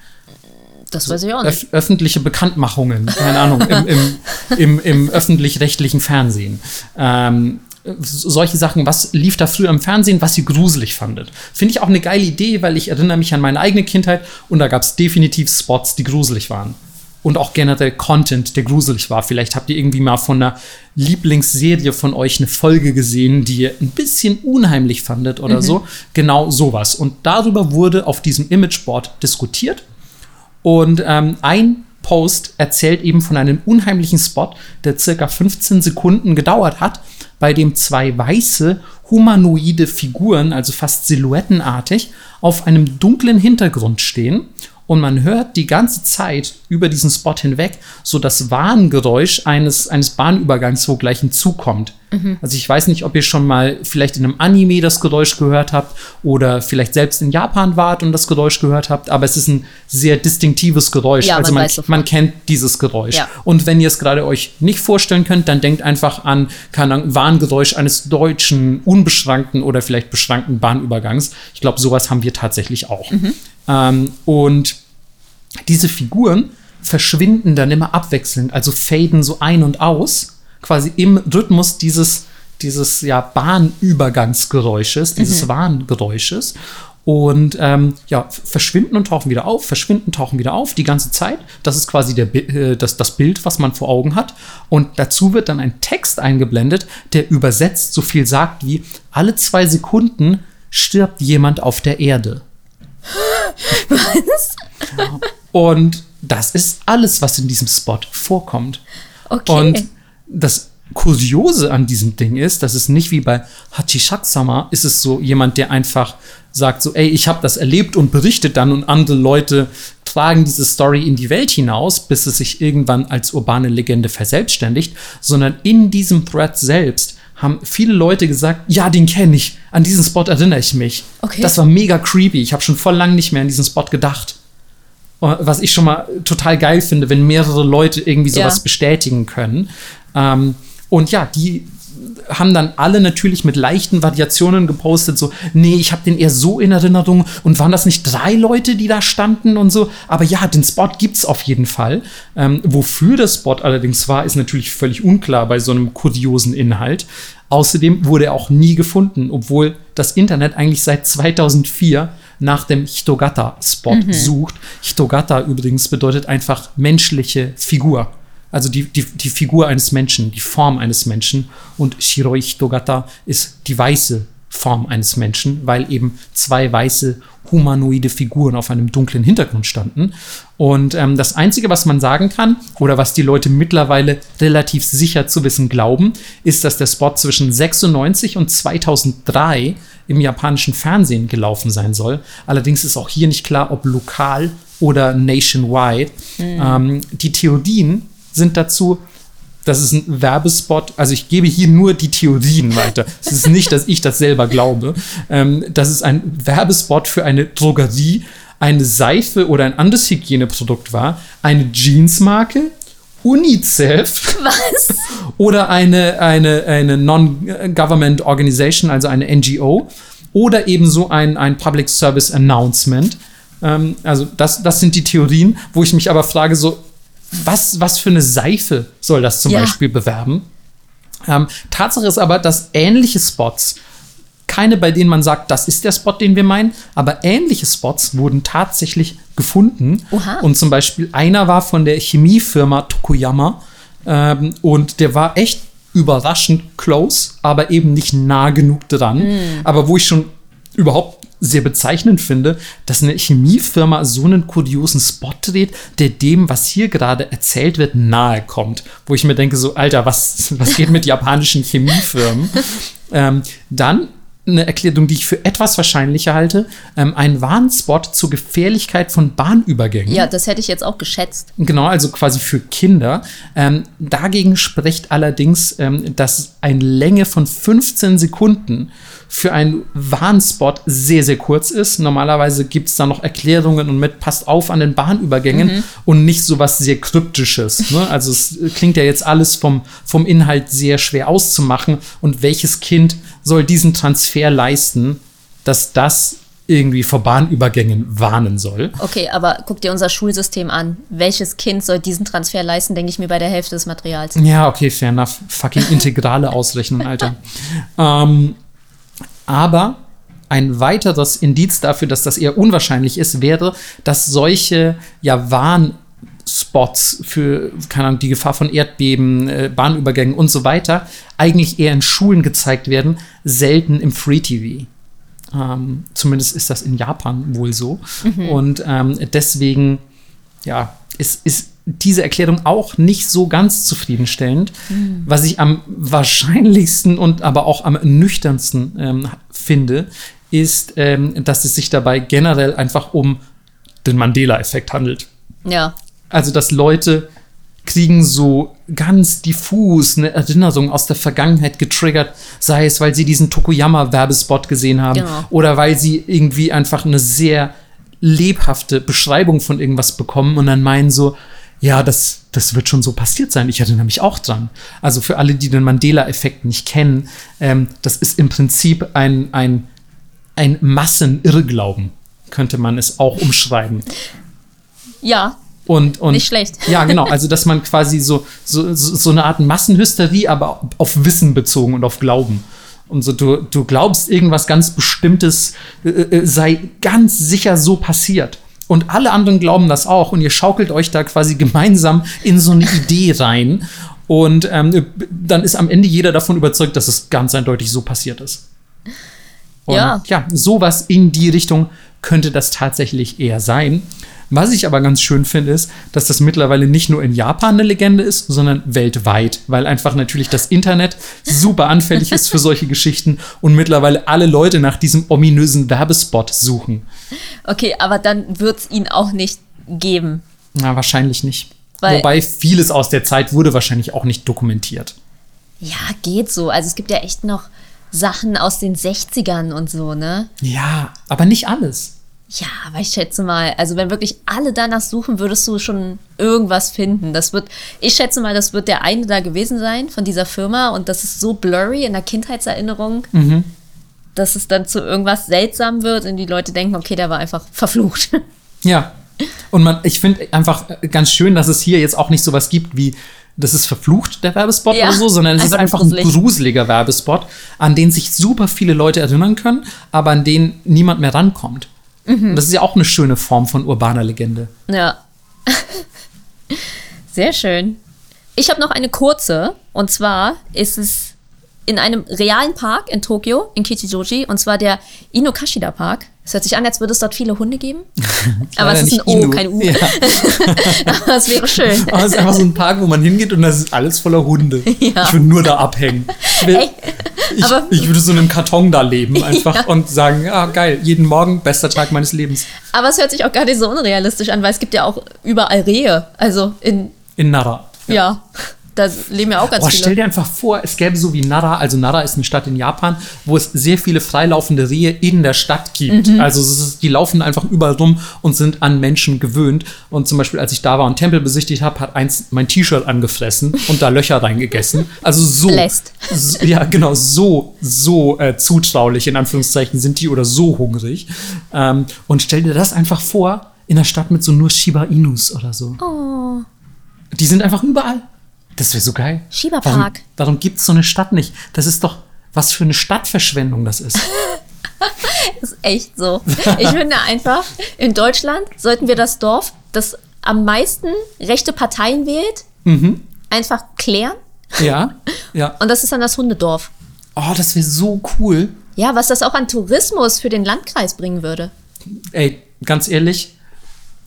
Das weiß ich auch nicht. Öf öffentliche Bekanntmachungen, keine Ahnung, im, im, im, im öffentlich-rechtlichen Fernsehen. Ähm, solche Sachen, was lief da früher im Fernsehen, was ihr gruselig fandet. Finde ich auch eine geile Idee, weil ich erinnere mich an meine eigene Kindheit und da gab es definitiv Spots, die gruselig waren. Und auch generell Content, der gruselig war. Vielleicht habt ihr irgendwie mal von einer Lieblingsserie von euch eine Folge gesehen, die ihr ein bisschen unheimlich fandet oder mhm. so. Genau sowas. Und darüber wurde auf diesem Imageboard diskutiert. Und ähm, ein Post erzählt eben von einem unheimlichen Spot, der circa 15 Sekunden gedauert hat, bei dem zwei weiße humanoide Figuren, also fast silhouettenartig, auf einem dunklen Hintergrund stehen und man hört die ganze Zeit über diesen Spot hinweg so das Warngeräusch eines, eines Bahnübergangs, wo gleich hinzukommt. Mhm. Also ich weiß nicht, ob ihr schon mal vielleicht in einem Anime das Geräusch gehört habt oder vielleicht selbst in Japan wart und das Geräusch gehört habt, aber es ist ein sehr distinktives Geräusch. Ja, also man, man, man, kennt dieses Geräusch. Ja. Und wenn ihr es gerade euch nicht vorstellen könnt, dann denkt einfach an kein Warngeräusch eines deutschen, unbeschränkten oder vielleicht beschränkten Bahnübergangs. Ich glaube, sowas haben wir tatsächlich auch. Mhm. Ähm, und diese Figuren verschwinden dann immer abwechselnd, also faden so ein und aus, quasi im Rhythmus dieses, dieses ja, Bahnübergangsgeräusches, dieses mhm. Warngeräusches. Und ähm, ja, verschwinden und tauchen wieder auf, verschwinden, tauchen wieder auf, die ganze Zeit. Das ist quasi der, äh, das, das Bild, was man vor Augen hat. Und dazu wird dann ein Text eingeblendet, der übersetzt so viel sagt wie, alle zwei Sekunden stirbt jemand auf der Erde. Was? Und das ist alles, was in diesem Spot vorkommt. Okay. Und das Kuriose an diesem Ding ist, dass es nicht wie bei Hachishak-sama ist es so jemand, der einfach sagt so, ey, ich habe das erlebt und berichtet dann und andere Leute tragen diese Story in die Welt hinaus, bis es sich irgendwann als urbane Legende verselbstständigt, sondern in diesem Thread selbst haben viele Leute gesagt, ja, den kenne ich, an diesen Spot erinnere ich mich. Okay. Das war mega creepy. Ich habe schon voll lang nicht mehr an diesen Spot gedacht. Was ich schon mal total geil finde, wenn mehrere Leute irgendwie sowas ja. bestätigen können. Ähm, und ja, die haben dann alle natürlich mit leichten Variationen gepostet, so, nee, ich habe den eher so in Erinnerung und waren das nicht drei Leute, die da standen und so, aber ja, den Spot gibt's auf jeden Fall. Ähm, wofür der Spot allerdings war, ist natürlich völlig unklar bei so einem kuriosen Inhalt. Außerdem wurde er auch nie gefunden, obwohl das Internet eigentlich seit 2004 nach dem Hitogata-Spot mhm. sucht. Hitogata übrigens bedeutet einfach menschliche Figur. Also die, die, die Figur eines Menschen, die Form eines Menschen. Und Shiroi Hitogata ist die weiße Form eines Menschen, weil eben zwei weiße humanoide Figuren auf einem dunklen Hintergrund standen. Und ähm, das Einzige, was man sagen kann, oder was die Leute mittlerweile relativ sicher zu wissen glauben, ist, dass der Spot zwischen 96 und 2003 im japanischen Fernsehen gelaufen sein soll. Allerdings ist auch hier nicht klar, ob lokal oder nationwide. Mhm. Ähm, die Theorien sind dazu, das ist ein Werbespot. Also ich gebe hier nur die Theorien weiter. es ist nicht, dass ich das selber glaube. Ähm, das ist ein Werbespot für eine Drogerie, eine Seife oder ein anderes Hygieneprodukt war, eine Jeansmarke, UNICEF Was? oder eine, eine, eine Non-Government Organization, also eine NGO oder ebenso ein, ein Public Service Announcement. Ähm, also das, das sind die Theorien, wo ich mich aber frage, so was, was für eine Seife soll das zum ja. Beispiel bewerben? Ähm, Tatsache ist aber, dass ähnliche Spots, keine bei denen man sagt, das ist der Spot, den wir meinen, aber ähnliche Spots wurden tatsächlich gefunden. Oha. Und zum Beispiel einer war von der Chemiefirma Tokuyama ähm, und der war echt überraschend close, aber eben nicht nah genug dran. Mm. Aber wo ich schon überhaupt sehr bezeichnend finde, dass eine Chemiefirma so einen kuriosen Spot dreht, der dem, was hier gerade erzählt wird, nahe kommt. Wo ich mir denke, so, Alter, was, was geht mit japanischen Chemiefirmen? ähm, dann eine Erklärung, die ich für etwas wahrscheinlicher halte, ähm, ein Warnspot zur Gefährlichkeit von Bahnübergängen. Ja, das hätte ich jetzt auch geschätzt. Genau, also quasi für Kinder. Ähm, dagegen spricht allerdings, ähm, dass eine Länge von 15 Sekunden für einen Warnspot sehr, sehr kurz ist. Normalerweise gibt es da noch Erklärungen und mit passt auf an den Bahnübergängen mhm. und nicht so was sehr Kryptisches. Ne? Also es klingt ja jetzt alles vom, vom Inhalt sehr schwer auszumachen. Und welches Kind soll diesen Transfer leisten, dass das irgendwie vor Bahnübergängen warnen soll. Okay, aber guck dir unser Schulsystem an. Welches Kind soll diesen Transfer leisten, denke ich mir bei der Hälfte des Materials. Ja, okay, fair enough. Fucking integrale Ausrechnung, Alter. ähm, aber ein weiteres Indiz dafür, dass das eher unwahrscheinlich ist, wäre, dass solche ja, Warnspots für keine Ahnung, die Gefahr von Erdbeben, äh, Bahnübergängen und so weiter eigentlich eher in Schulen gezeigt werden, selten im Free TV. Ähm, zumindest ist das in Japan wohl so. Mhm. Und ähm, deswegen, ja, ist, ist diese Erklärung auch nicht so ganz zufriedenstellend. Mhm. Was ich am wahrscheinlichsten und aber auch am nüchternsten ähm, finde, ist, ähm, dass es sich dabei generell einfach um den Mandela-Effekt handelt. Ja. Also, dass Leute kriegen so ganz diffus eine Erinnerung aus der Vergangenheit getriggert, sei es, weil sie diesen Tokoyama-Werbespot gesehen haben genau. oder weil sie irgendwie einfach eine sehr lebhafte Beschreibung von irgendwas bekommen und dann meinen so, ja, das, das wird schon so passiert sein. Ich erinnere mich auch dran. Also für alle, die den Mandela-Effekt nicht kennen, ähm, das ist im Prinzip ein, ein, ein Massenirrglauben, könnte man es auch umschreiben. Ja. Und, und, nicht schlecht. Ja, genau. Also, dass man quasi so, so, so eine Art Massenhysterie, aber auf Wissen bezogen und auf Glauben. Und so, du, du glaubst, irgendwas ganz Bestimmtes äh, äh sei ganz sicher so passiert. Und alle anderen glauben das auch. Und ihr schaukelt euch da quasi gemeinsam in so eine Idee rein. Und ähm, dann ist am Ende jeder davon überzeugt, dass es ganz eindeutig so passiert ist. Und ja. ja, sowas in die Richtung könnte das tatsächlich eher sein. Was ich aber ganz schön finde, ist, dass das mittlerweile nicht nur in Japan eine Legende ist, sondern weltweit, weil einfach natürlich das Internet super anfällig ist für solche Geschichten und mittlerweile alle Leute nach diesem ominösen Werbespot suchen. Okay, aber dann wird es ihn auch nicht geben. Na, wahrscheinlich nicht. Weil Wobei vieles aus der Zeit wurde wahrscheinlich auch nicht dokumentiert. Ja, geht so. Also es gibt ja echt noch Sachen aus den 60ern und so, ne? Ja, aber nicht alles. Ja, aber ich schätze mal, also wenn wirklich alle danach suchen, würdest du schon irgendwas finden. Das wird, ich schätze mal, das wird der eine da gewesen sein von dieser Firma und das ist so blurry in der Kindheitserinnerung, mhm. dass es dann zu irgendwas seltsam wird und die Leute denken, okay, der war einfach verflucht. Ja. Und man, ich finde einfach ganz schön, dass es hier jetzt auch nicht sowas gibt wie das ist verflucht, der Werbespot ja, oder so, sondern es ist einfach gruselig. ein gruseliger Werbespot, an den sich super viele Leute erinnern können, aber an den niemand mehr rankommt. Mhm. das ist ja auch eine schöne Form von urbaner Legende. Ja. Sehr schön. Ich habe noch eine kurze. Und zwar ist es in einem realen Park in Tokio, in Kichijoji, und zwar der Inokashida Park. Es hört sich an, als würde es dort viele Hunde geben. Aber es ist ein O, Inu. kein U. Ja. Aber es wäre schön. Aber es ist einfach so ein Park, wo man hingeht und das ist alles voller Hunde. Ja. Ich würde nur da abhängen. Ich, will, ich, ich, würde so in einem Karton da leben einfach ja. und sagen, ja geil, jeden Morgen bester Tag meines Lebens. Aber es hört sich auch gar nicht so unrealistisch an, weil es gibt ja auch überall Rehe. Also in... In Nara. ja. ja. Da leben ja auch ganz oh, viele. Stell dir einfach vor, es gäbe so wie Nara, also Nara ist eine Stadt in Japan, wo es sehr viele freilaufende Rehe in der Stadt gibt. Mhm. Also ist, die laufen einfach überall rum und sind an Menschen gewöhnt. Und zum Beispiel, als ich da war und Tempel besichtigt habe, hat eins mein T-Shirt angefressen und da Löcher reingegessen. Also so, so ja genau, so, so äh, zutraulich in Anführungszeichen sind die oder so hungrig. Ähm, und stell dir das einfach vor, in einer Stadt mit so nur Shiba Inus oder so. Oh. Die sind einfach überall. Das wäre so geil. Schieberpark. Warum, warum gibt es so eine Stadt nicht? Das ist doch, was für eine Stadtverschwendung das ist. das ist echt so. Ich finde einfach, in Deutschland sollten wir das Dorf, das am meisten rechte Parteien wählt, mhm. einfach klären. Ja, ja. Und das ist dann das Hundedorf. Oh, das wäre so cool. Ja, was das auch an Tourismus für den Landkreis bringen würde. Ey, ganz ehrlich,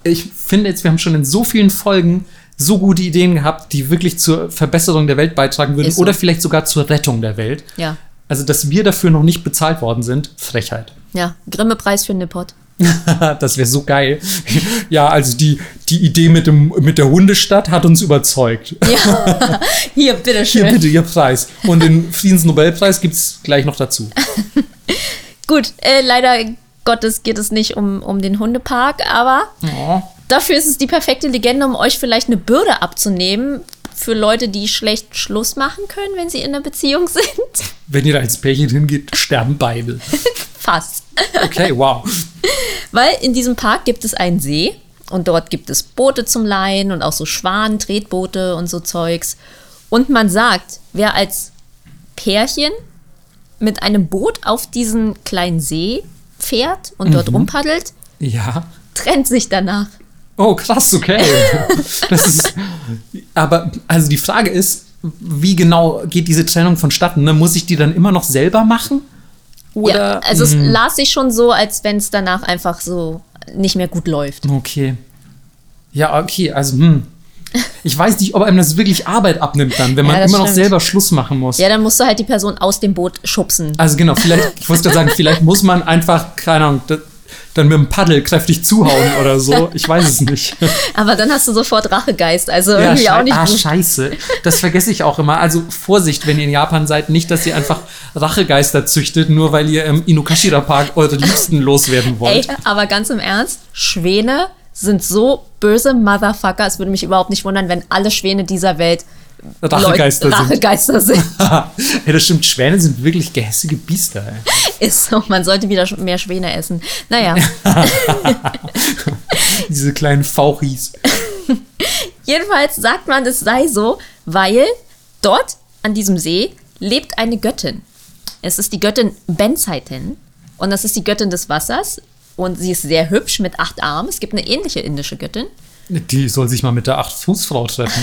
ich finde jetzt, wir haben schon in so vielen Folgen so gute Ideen gehabt, die wirklich zur Verbesserung der Welt beitragen würden so. oder vielleicht sogar zur Rettung der Welt. Ja. Also, dass wir dafür noch nicht bezahlt worden sind, Frechheit. Ja, Grimme-Preis für Nippot. das wäre so geil. Ja, also die, die Idee mit, dem, mit der Hundestadt hat uns überzeugt. Ja, hier, bitteschön. Hier bitte Ihr Preis. Und den Friedensnobelpreis gibt es gleich noch dazu. Gut, äh, leider Gottes geht es nicht um, um den Hundepark, aber Oh. Dafür ist es die perfekte Legende, um euch vielleicht eine Bürde abzunehmen für Leute, die schlecht Schluss machen können, wenn sie in einer Beziehung sind. Wenn ihr da als Pärchen hingeht, sterben beide. Fast. Okay, wow. Weil in diesem Park gibt es einen See und dort gibt es Boote zum Leihen und auch so Schwan, Tretboote und so Zeugs. Und man sagt, wer als Pärchen mit einem Boot auf diesen kleinen See fährt und dort rumpaddelt, Ja. trennt sich danach. Oh, krass, okay. Das ist. Aber, also die Frage ist, wie genau geht diese Trennung vonstatten? Ne? Muss ich die dann immer noch selber machen? Oder? ja, also es las sich schon so, als wenn es danach einfach so nicht mehr gut läuft. Okay. Ja, okay, also, hm. Ich weiß nicht, ob einem das wirklich Arbeit abnimmt dann, wenn man Ja, immer noch stimmt. selber Schluss machen muss. Ja, dann musst du halt die Person aus dem Boot schubsen. Also genau, vielleicht, ich wollte gerade sagen, vielleicht muss man einfach, keine Ahnung, dann mit dem Paddel kräftig zuhauen oder so. Ich weiß es nicht. Aber dann hast du sofort Rachegeist. Also irgendwie schei- auch nicht ah, gut. scheiße. Das vergesse ich auch immer. Also Vorsicht, wenn ihr in Japan seid, nicht, dass ihr einfach Rachegeister züchtet, nur weil ihr im Inukashira Park eure Liebsten loswerden Ey, wollt. aber ganz im Ernst, Schwäne sind so böse Motherfucker. Es würde mich überhaupt nicht wundern, wenn alle Schwäne dieser Welt Rachegeister Leut- sind. Rachegeister sind. ey, das stimmt, Schwäne sind wirklich gehässige Biester. Ey. Ist so, man sollte wieder mehr Schwäne essen. Naja, Diese kleinen Fauchis. jedenfalls sagt man, es sei so, weil dort an diesem See lebt eine Göttin. Es ist die Göttin Benzeiten und das ist die Göttin des Wassers und sie ist sehr hübsch mit acht Armen. Es gibt eine ähnliche indische Göttin. Die soll sich mal mit der Acht-Fuß-Frau treffen.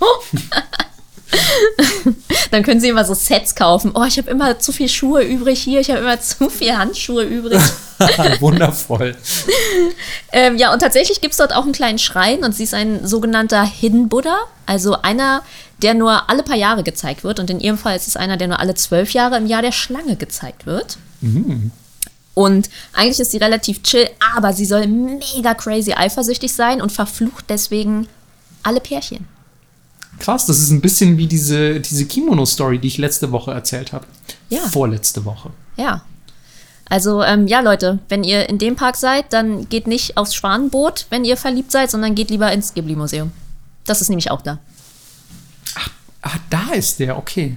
Dann können sie immer so Sets kaufen. Oh, ich habe immer zu viel Schuhe übrig hier, ich habe immer zu viel Handschuhe übrig. Wundervoll. ähm, ja, und tatsächlich gibt es dort auch einen kleinen Schrein und sie ist ein sogenannter Hidden Buddha, also einer, der nur alle paar Jahre gezeigt wird. Und in ihrem Fall ist es einer, der nur alle zwölf Jahre im Jahr der Schlange gezeigt wird. Und eigentlich ist sie relativ chill, aber sie soll mega crazy eifersüchtig sein und verflucht deswegen alle Pärchen. Krass, das ist ein bisschen wie diese, diese Kimono-Story, die ich letzte Woche erzählt habe. Ja. Vorletzte Woche. Ja. Also, ähm, ja, Leute, wenn ihr in dem Park seid, dann geht nicht aufs Schwanenboot, wenn ihr verliebt seid, sondern geht lieber ins Ghibli-Museum. Das ist nämlich auch da. Ah, da ist der, okay.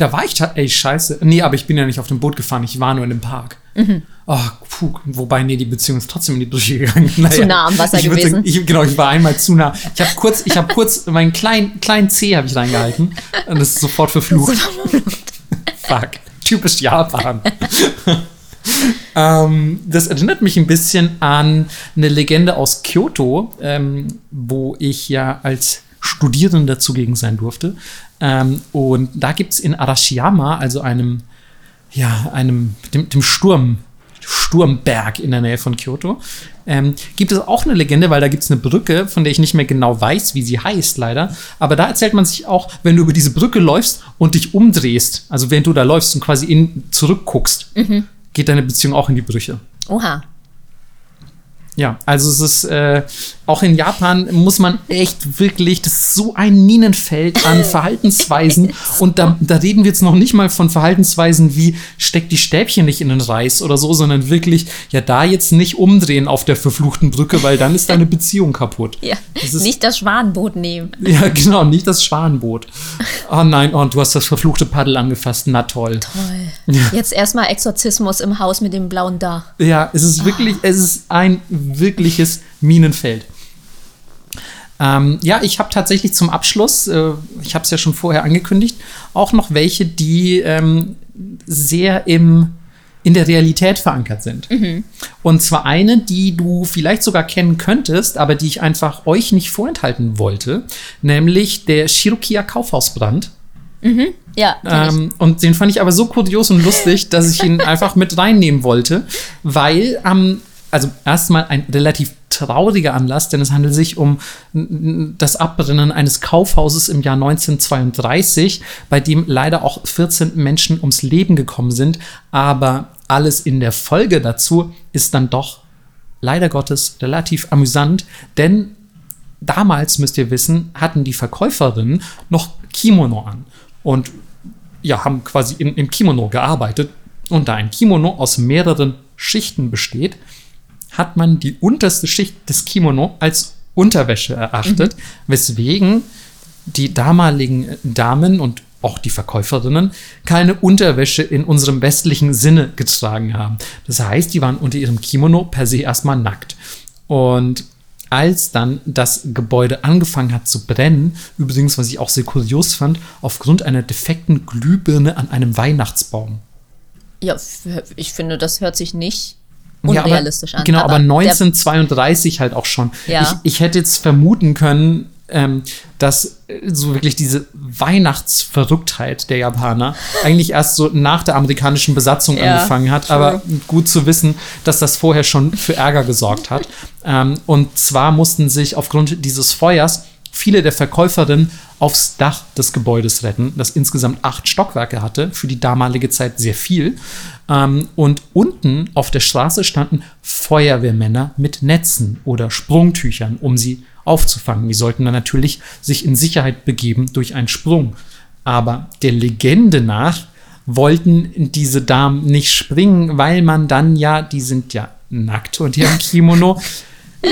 Da war ich, ta- ey, scheiße. Nee, aber ich bin ja nicht auf dem Boot gefahren, ich war nur in dem Park. Mhm. Oh, puh, wobei, nee, die Beziehung ist trotzdem in die Brüche gegangen. Naja, Zu nah am Wasser ich gewesen. Sagen, ich, genau, ich war einmal zu nah. Ich habe kurz, ich habe kurz meinen kleinen, kleinen Zeh habe ich reingehalten und das ist sofort verflucht. Fuck, typisch Japan. ähm, das erinnert mich ein bisschen an eine Legende aus Kyoto, ähm, wo ich ja als Studierender zugegen sein durfte. Ähm, und da gibt es in Arashiyama, also einem, ja, einem, dem, dem Sturm, Sturmberg in der Nähe von Kyoto, ähm, gibt es auch eine Legende, weil da gibt es eine Brücke, von der ich nicht mehr genau weiß, wie sie heißt, leider. Aber da erzählt man sich auch, wenn du über diese Brücke läufst und dich umdrehst, also während du da läufst und quasi in, zurückguckst, geht deine Beziehung auch in die Brüche. Oha. Ja, also es ist äh, auch in Japan muss man echt wirklich, das ist so ein Minenfeld an Verhaltensweisen und da, da reden wir jetzt noch nicht mal von Verhaltensweisen wie steck die Stäbchen nicht in den Reis oder so, sondern wirklich, ja, da jetzt nicht umdrehen auf der verfluchten Brücke, weil dann ist deine Beziehung kaputt. Ja, Das ist- nicht das Schwanenboot nehmen. Ja, genau, nicht das Schwanenboot. Oh nein, oh, du hast das verfluchte Paddel angefasst, na toll. Toll. Jetzt erstmal Exorzismus im Haus mit dem blauen Dach. Ja, es ist wirklich, es ist ein wirkliches Minenfeld. Ähm, ja, ich habe tatsächlich zum Abschluss, äh, ich habe es ja schon vorher angekündigt, auch noch welche, die ähm, sehr im, in der Realität verankert sind. Und zwar eine, die du vielleicht sogar kennen könntest, aber die ich einfach euch nicht vorenthalten wollte, nämlich der Shirokiya Kaufhausbrand Ja, kenn ich. Ähm, und den fand ich aber so kurios und lustig, dass ich ihn einfach mit reinnehmen wollte, weil ähm, also erstmal ein relativ trauriger Anlass, denn es handelt sich um das Abbrennen eines Kaufhauses im Jahr 1932, bei dem leider auch 14 Menschen ums Leben gekommen sind. Aber alles in der Folge dazu ist dann doch leider Gottes relativ amüsant, denn damals, müsst ihr wissen, hatten die Verkäuferinnen noch Kimono an und ja, haben quasi in, im Kimono gearbeitet. Und da ein Kimono aus mehreren Schichten besteht, hat man die unterste Schicht des Kimono als Unterwäsche erachtet, weswegen die damaligen Damen und auch die Verkäuferinnen keine Unterwäsche in unserem westlichen Sinne getragen haben. Das heißt, die waren unter ihrem Kimono per se erstmal nackt. Und als dann das Gebäude angefangen hat zu brennen, übrigens, was ich auch sehr kurios fand, aufgrund einer defekten Glühbirne an einem Weihnachtsbaum. Ja, ich finde, das hört sich nicht Ja, unrealistisch aber, an. Genau, aber, der- 1932 halt auch schon. Ja. Ich, ich hätte jetzt vermuten können, ähm, dass äh, so wirklich diese Weihnachtsverrücktheit der Japaner eigentlich erst so nach der amerikanischen Besatzung Ja, angefangen hat. true. Aber gut zu wissen, dass das vorher schon für Ärger gesorgt hat. ähm, und zwar mussten sich aufgrund dieses Feuers viele der Verkäuferinnen aufs Dach des Gebäudes retten, das insgesamt acht Stockwerke hatte, für die damalige Zeit sehr viel. Ähm, und unten auf der Straße standen Feuerwehrmänner mit Netzen oder Sprungtüchern, um sie aufzufangen. Die sollten dann natürlich sich in Sicherheit begeben durch einen Sprung. Aber der Legende nach wollten diese Damen nicht springen, weil man dann ja, die sind ja nackt und ihrem Kimono,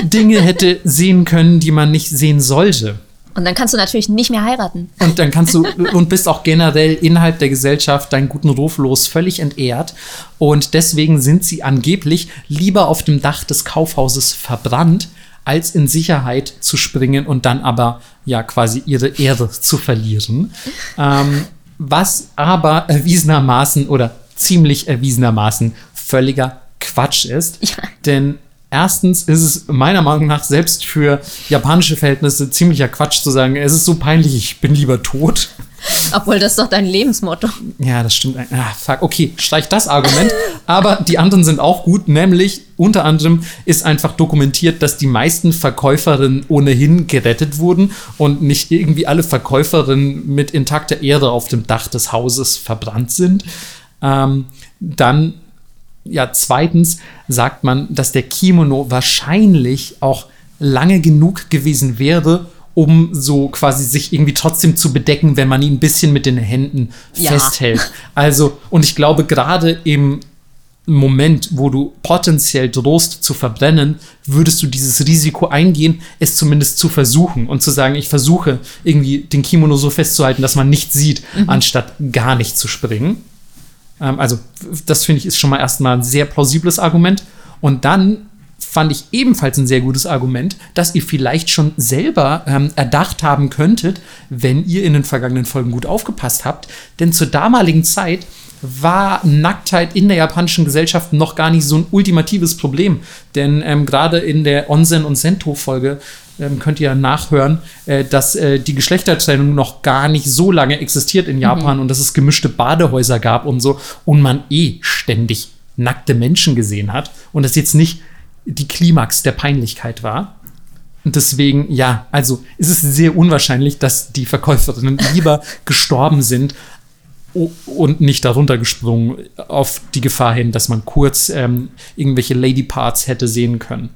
Dinge hätte sehen können, die man nicht sehen sollte. Und dann kannst du natürlich nicht mehr heiraten. Und dann kannst du und bist auch generell innerhalb der Gesellschaft deinen guten Ruf los, völlig entehrt. Und deswegen sind sie angeblich lieber auf dem Dach des Kaufhauses verbrannt, als in Sicherheit zu springen und dann aber ja quasi ihre Ehre zu verlieren. Ähm, was aber erwiesenermaßen oder ziemlich erwiesenermaßen völliger Quatsch ist. Ja. Denn erstens ist es meiner Meinung nach selbst für japanische Verhältnisse ziemlicher Quatsch zu sagen, es ist so peinlich, ich bin lieber tot. Obwohl, das ist doch dein Lebensmotto. Ja, das stimmt. Ah, fuck. Okay, streich das Argument. Aber die anderen sind auch gut. Nämlich, unter anderem ist einfach dokumentiert, dass die meisten Verkäuferinnen ohnehin gerettet wurden und nicht irgendwie alle Verkäuferinnen mit intakter Ehre auf dem Dach des Hauses verbrannt sind. Ähm, dann, ja, zweitens sagt man, dass der Kimono wahrscheinlich auch lange genug gewesen wäre, um so quasi sich irgendwie trotzdem zu bedecken, wenn man ihn ein bisschen mit den Händen Ja. festhält. Also, und ich glaube, gerade im Moment, wo du potenziell drohst zu verbrennen, würdest du dieses Risiko eingehen, es zumindest zu versuchen und zu sagen, ich versuche irgendwie den Kimono so festzuhalten, dass man nichts sieht, anstatt gar nicht zu springen. Ähm, also, das finde ich ist schon mal erstmal ein sehr plausibles Argument. Und dann fand ich ebenfalls ein sehr gutes Argument, dass ihr vielleicht schon selber ähm, erdacht haben könntet, wenn ihr in den vergangenen Folgen gut aufgepasst habt. Denn zur damaligen Zeit war Nacktheit in der japanischen Gesellschaft noch gar nicht so ein ultimatives Problem. Denn ähm, gerade in der Onsen- und Sento-Folge ähm, könnt ihr nachhören, äh, dass äh, die Geschlechtertrennung noch gar nicht so lange existiert in Japan und dass es gemischte Badehäuser gab und so und man eh ständig nackte Menschen gesehen hat und das jetzt nicht die Klimax der Peinlichkeit war. Und deswegen, ja, also ist es sehr unwahrscheinlich, dass die Verkäuferinnen lieber gestorben sind und nicht darunter gesprungen auf die Gefahr hin, dass man kurz ähm, irgendwelche Lady Parts hätte sehen können.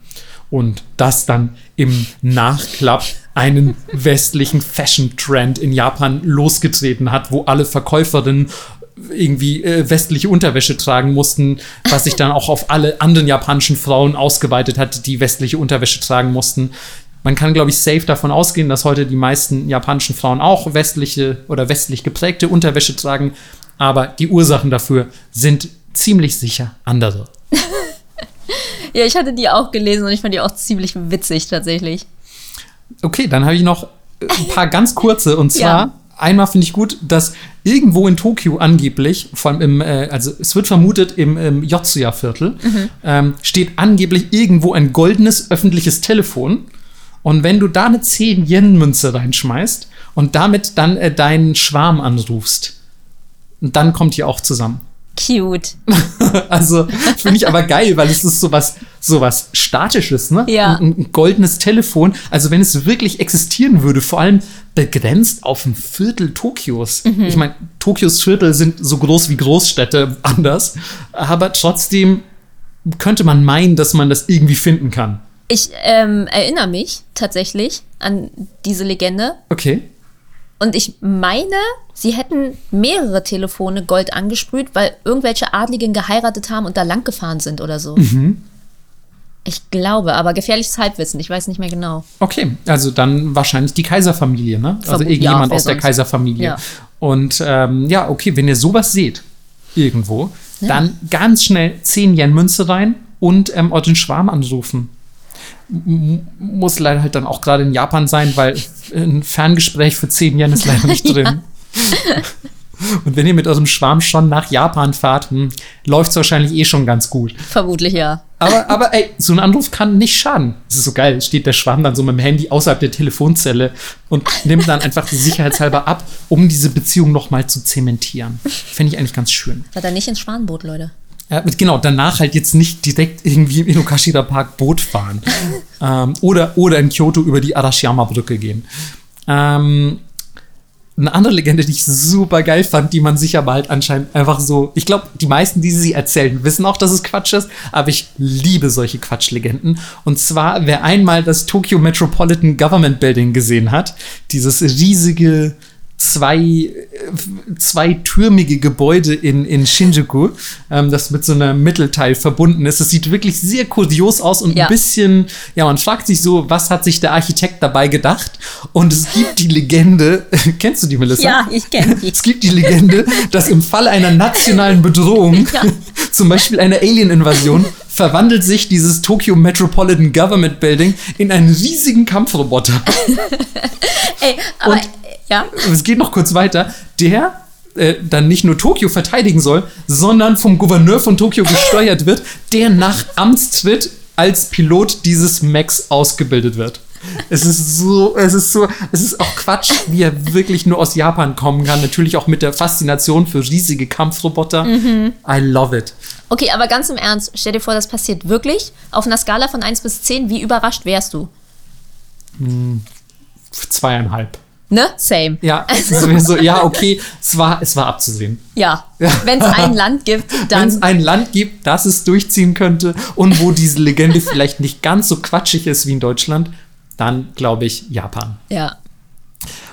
Und das dann im Nachklapp einen westlichen Fashion-Trend in Japan losgetreten hat, wo alle Verkäuferinnen irgendwie äh, westliche Unterwäsche tragen mussten, was sich dann auch auf alle anderen japanischen Frauen ausgeweitet hat, die westliche Unterwäsche tragen mussten. Man kann, glaube ich, safe davon ausgehen, dass heute die meisten japanischen Frauen auch westliche oder westlich geprägte Unterwäsche tragen, aber die Ursachen dafür sind ziemlich sicher andere. Ja, ich hatte die auch gelesen und ich fand die auch ziemlich witzig tatsächlich. Okay, dann habe ich noch äh, ein paar ganz kurze und zwar Ja. einmal finde ich gut, dass irgendwo in Tokio angeblich, vor allem im, äh, also es wird vermutet im, im Yotsuya-Viertel, ähm, steht angeblich irgendwo ein goldenes öffentliches Telefon. Und wenn du da eine 10-Yen-Münze reinschmeißt und damit dann äh, deinen Schwarm anrufst. Dann kommt ihr auch zusammen. Cute. Also finde ich aber geil, weil es ist sowas, sowas Statisches, ne? Ja. Ein, ein goldenes Telefon. Also wenn es wirklich existieren würde, vor allem begrenzt auf ein Viertel Tokios. Mhm. Ich meine, Tokios Viertel sind so groß wie Großstädte anders, aber trotzdem könnte man meinen, dass man das irgendwie finden kann. Ich ähm, erinnere mich tatsächlich an diese Legende. Okay. Und ich meine, sie hätten mehrere Telefone Gold angesprüht, weil irgendwelche Adligen geheiratet haben und da lang gefahren sind oder so. Mhm. Ich glaube, aber gefährliches Halbwissen, ich weiß nicht mehr genau. Okay, also dann wahrscheinlich die Kaiserfamilie, ne? Also Vermut- irgendjemand ja, aus der sonst? Kaiserfamilie. Ja. Und ähm, ja, okay, wenn ihr sowas seht, irgendwo, dann ganz schnell 10 Yen Münze rein und ähm, euren Schwarm anrufen. Muss leider halt dann auch gerade in Japan sein, weil ein Ferngespräch für 10 Yen ist leider nicht drin. Und wenn ihr mit eurem Schwarm schon nach Japan fahrt, läuft es wahrscheinlich eh schon ganz gut. Vermutlich ja. Aber, aber ey, so ein Anruf kann nicht schaden. Es ist so geil. Steht der Schwarm dann so mit dem Handy außerhalb der Telefonzelle und nimmt dann einfach sicherheitshalber ab, um diese Beziehung nochmal zu zementieren. Finde ich eigentlich ganz schön. Seid ihr nicht ins Schwanenboot, Leute. Ja, genau, danach halt jetzt nicht direkt irgendwie im Inokashira Park Boot fahren. ähm, oder, oder in Kyoto über die Arashiyama-Brücke gehen. Ähm, eine andere Legende, die ich super geil fand, die man sich aber halt anscheinend einfach so. Ich glaube, die meisten, die sie erzählen, wissen auch, dass es Quatsch ist, aber ich liebe solche Quatschlegenden. Und zwar, wer einmal das Tokyo Metropolitan Government Building gesehen hat, dieses riesige zwei, zweitürmige Gebäude in, in Shinjuku, ähm, das mit so einem Mittelteil verbunden ist. Es sieht wirklich sehr kurios aus und Ja. ein bisschen, ja, man fragt sich so, was hat sich der Architekt dabei gedacht? Und es gibt die Legende, kennst du die, Melissa? Ja, ich kenne die. Es gibt die Legende, dass im Falle einer nationalen Bedrohung, Ja. zum Beispiel einer Alien-Invasion, verwandelt sich dieses Tokyo Metropolitan Government Building in einen riesigen Kampfroboter. Ey, aber Und- ja, Es geht noch kurz weiter. Der äh, dann nicht nur Tokio verteidigen soll, sondern vom Gouverneur von Tokio gesteuert wird, der nach Amtstritt als Pilot dieses Max ausgebildet wird. Es ist so, es ist so, es ist auch Quatsch, wie er wirklich nur aus Japan kommen kann. Natürlich auch mit der Faszination für riesige Kampfroboter. I love it. okay, aber ganz im Ernst, stell dir vor, das passiert wirklich. Auf einer Skala von 1 bis 10, wie überrascht wärst du? Zweieinhalb. Ne? Same. Ja, so, ja, okay, es war, es war abzusehen. Ja. Wenn es ein Land gibt, Wenn es dann. ein Land gibt, das es durchziehen könnte und wo diese Legende vielleicht nicht ganz so quatschig ist wie in Deutschland, dann glaube ich Japan. Ja.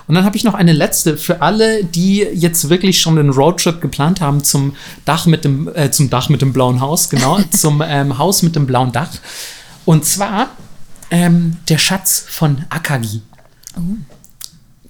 Und dann habe ich noch eine letzte für alle, die jetzt wirklich schon den Roadtrip geplant haben zum Dach mit dem, äh, zum Dach mit dem blauen Haus, genau, zum ähm, Haus mit dem blauen Dach. Und zwar ähm, der Schatz von Akagi.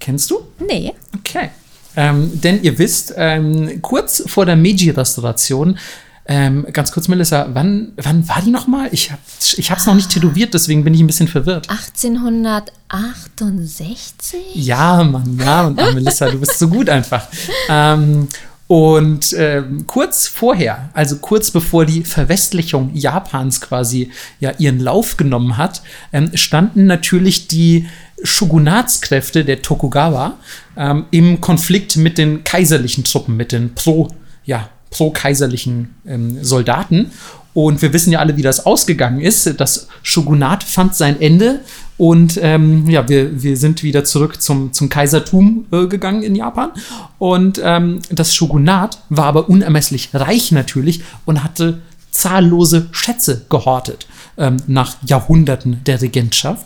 Kennst du? Nee. Okay. Ähm, denn ihr wisst, ähm, kurz vor der Meiji-Restauration, ähm, ganz kurz, Melissa, wann, wann war die nochmal? Ich, hab, ich hab's noch nicht tätowiert, deswegen bin ich ein bisschen verwirrt. 1868? Ja, Mann, ja, und ah, Melissa, du bist so gut einfach. Ähm, und ähm, kurz vorher, also kurz bevor die Verwestlichung Japans quasi ja ihren Lauf genommen hat, ähm, standen natürlich die Shogunatskräfte der Tokugawa ähm, im Konflikt mit den kaiserlichen Truppen, mit den pro, ja, pro-kaiserlichen ähm, Soldaten. Und wir wissen ja alle, wie das ausgegangen ist. Das Shogunat fand sein Ende und ähm, ja, wir, wir sind wieder zurück zum, zum Kaisertum äh, gegangen in Japan. Und ähm, das Shogunat war aber unermesslich reich natürlich und hatte zahllose Schätze gehortet ähm, nach Jahrhunderten der Regentschaft.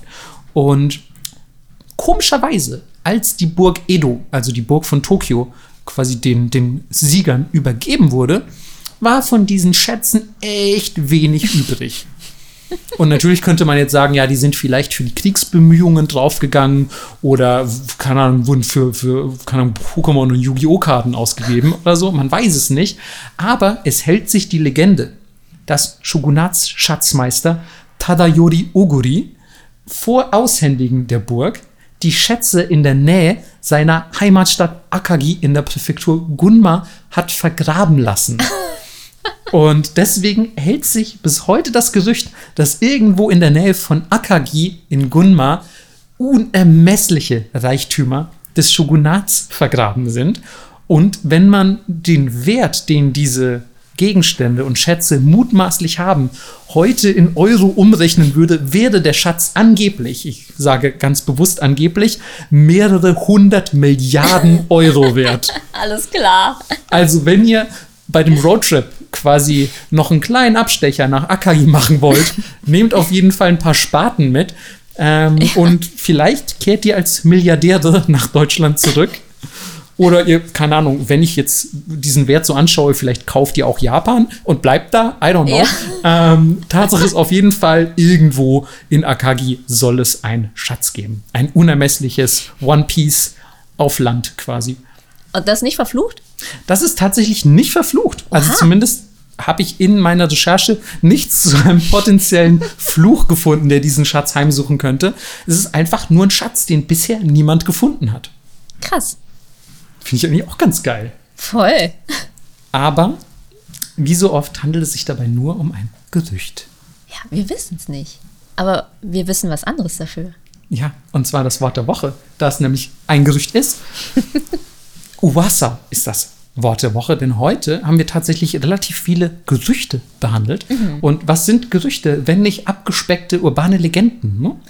Und komischerweise, als die Burg Edo, also die Burg von Tokio, quasi den, den Siegern übergeben wurde, war von diesen Schätzen echt wenig übrig. Und natürlich könnte man jetzt sagen, ja, die sind vielleicht für die Kriegsbemühungen draufgegangen oder, keine Ahnung, wurden für, für keine Ahnung, Pokémon und Yu-Gi-Oh! Karten ausgegeben oder so. Man weiß es nicht. Aber es hält sich die Legende, dass Shogunatsschatzmeister Tadayori Oguri vor Aushändigen der Burg die Schätze in der Nähe seiner Heimatstadt Akagi in der Präfektur Gunma hat vergraben lassen. Und deswegen hält sich bis heute das Gerücht, dass irgendwo in der Nähe von Akagi in Gunma unermessliche Reichtümer des Shogunats vergraben sind. Und wenn man den Wert, den diese Gegenstände und Schätze mutmaßlich haben, heute in Euro umrechnen würde, wäre der Schatz angeblich, ich sage ganz bewusst angeblich, mehrere hundert Milliarden Euro wert. Alles klar. Also wenn ihr bei dem Roadtrip quasi noch einen kleinen Abstecher nach Akagi machen wollt, nehmt auf jeden Fall ein paar Spaten mit. Ähm, ja. Und vielleicht kehrt ihr als Milliardäre nach Deutschland zurück. Oder ihr, keine Ahnung, wenn ich jetzt diesen Wert so anschaue, vielleicht kauft ihr auch Japan und bleibt da. I don't know. Ja. Ähm, Tatsache ist auf jeden Fall, irgendwo in Akagi soll es einen Schatz geben. Ein unermessliches One Piece auf Land quasi. Und das nicht verflucht? Das ist tatsächlich nicht verflucht. Also Oha. Also zumindest habe ich in meiner Recherche nichts zu einem potenziellen Fluch gefunden, der diesen Schatz heimsuchen könnte. Es ist einfach nur ein Schatz, den bisher niemand gefunden hat. Krass. Finde ich eigentlich auch ganz geil. Voll. Aber wie so oft handelt es sich dabei nur um ein Gerücht. Ja, wir wissen es nicht. Aber wir wissen was anderes dafür. Ja, und zwar das Wort der Woche, da es nämlich ein Gerücht ist. Uwasa ist das Wort der Woche, denn heute haben wir tatsächlich relativ viele Gerüchte behandelt. Mhm. Und was sind Gerüchte, wenn nicht abgespeckte urbane Legenden? Ne?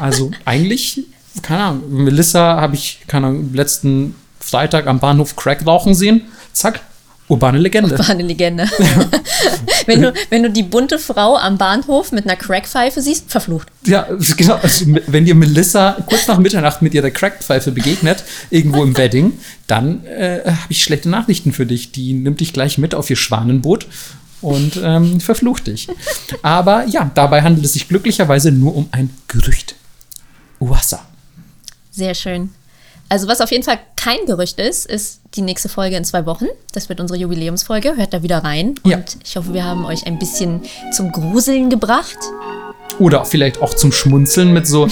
Also eigentlich, keine Ahnung, Melissa habe ich, keine Ahnung, letzten Freitag am Bahnhof Crack rauchen sehen. Zack, urbane Legende. Urbane Legende. wenn, du, wenn du die bunte Frau am Bahnhof mit einer Crackpfeife siehst, verflucht. Ja, genau. Also, wenn dir Melissa kurz nach Mitternacht mit ihrer Crackpfeife begegnet, irgendwo im Wedding, dann äh, habe ich schlechte Nachrichten für dich. Die nimmt dich gleich mit auf ihr Schwanenboot und ähm, verflucht dich. Aber ja, dabei handelt es sich glücklicherweise nur um ein Gerücht. Uwasa. Sehr schön. Also was auf jeden Fall kein Gerücht ist, ist die nächste Folge in zwei Wochen. Das wird unsere Jubiläumsfolge. Hört da wieder rein. Und ja. ich hoffe, wir haben euch ein bisschen zum Gruseln gebracht. Oder vielleicht auch zum Schmunzeln mit so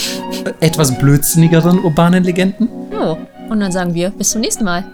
etwas blödsinnigeren urbanen Legenden. Oh, und dann sagen wir bis zum nächsten Mal.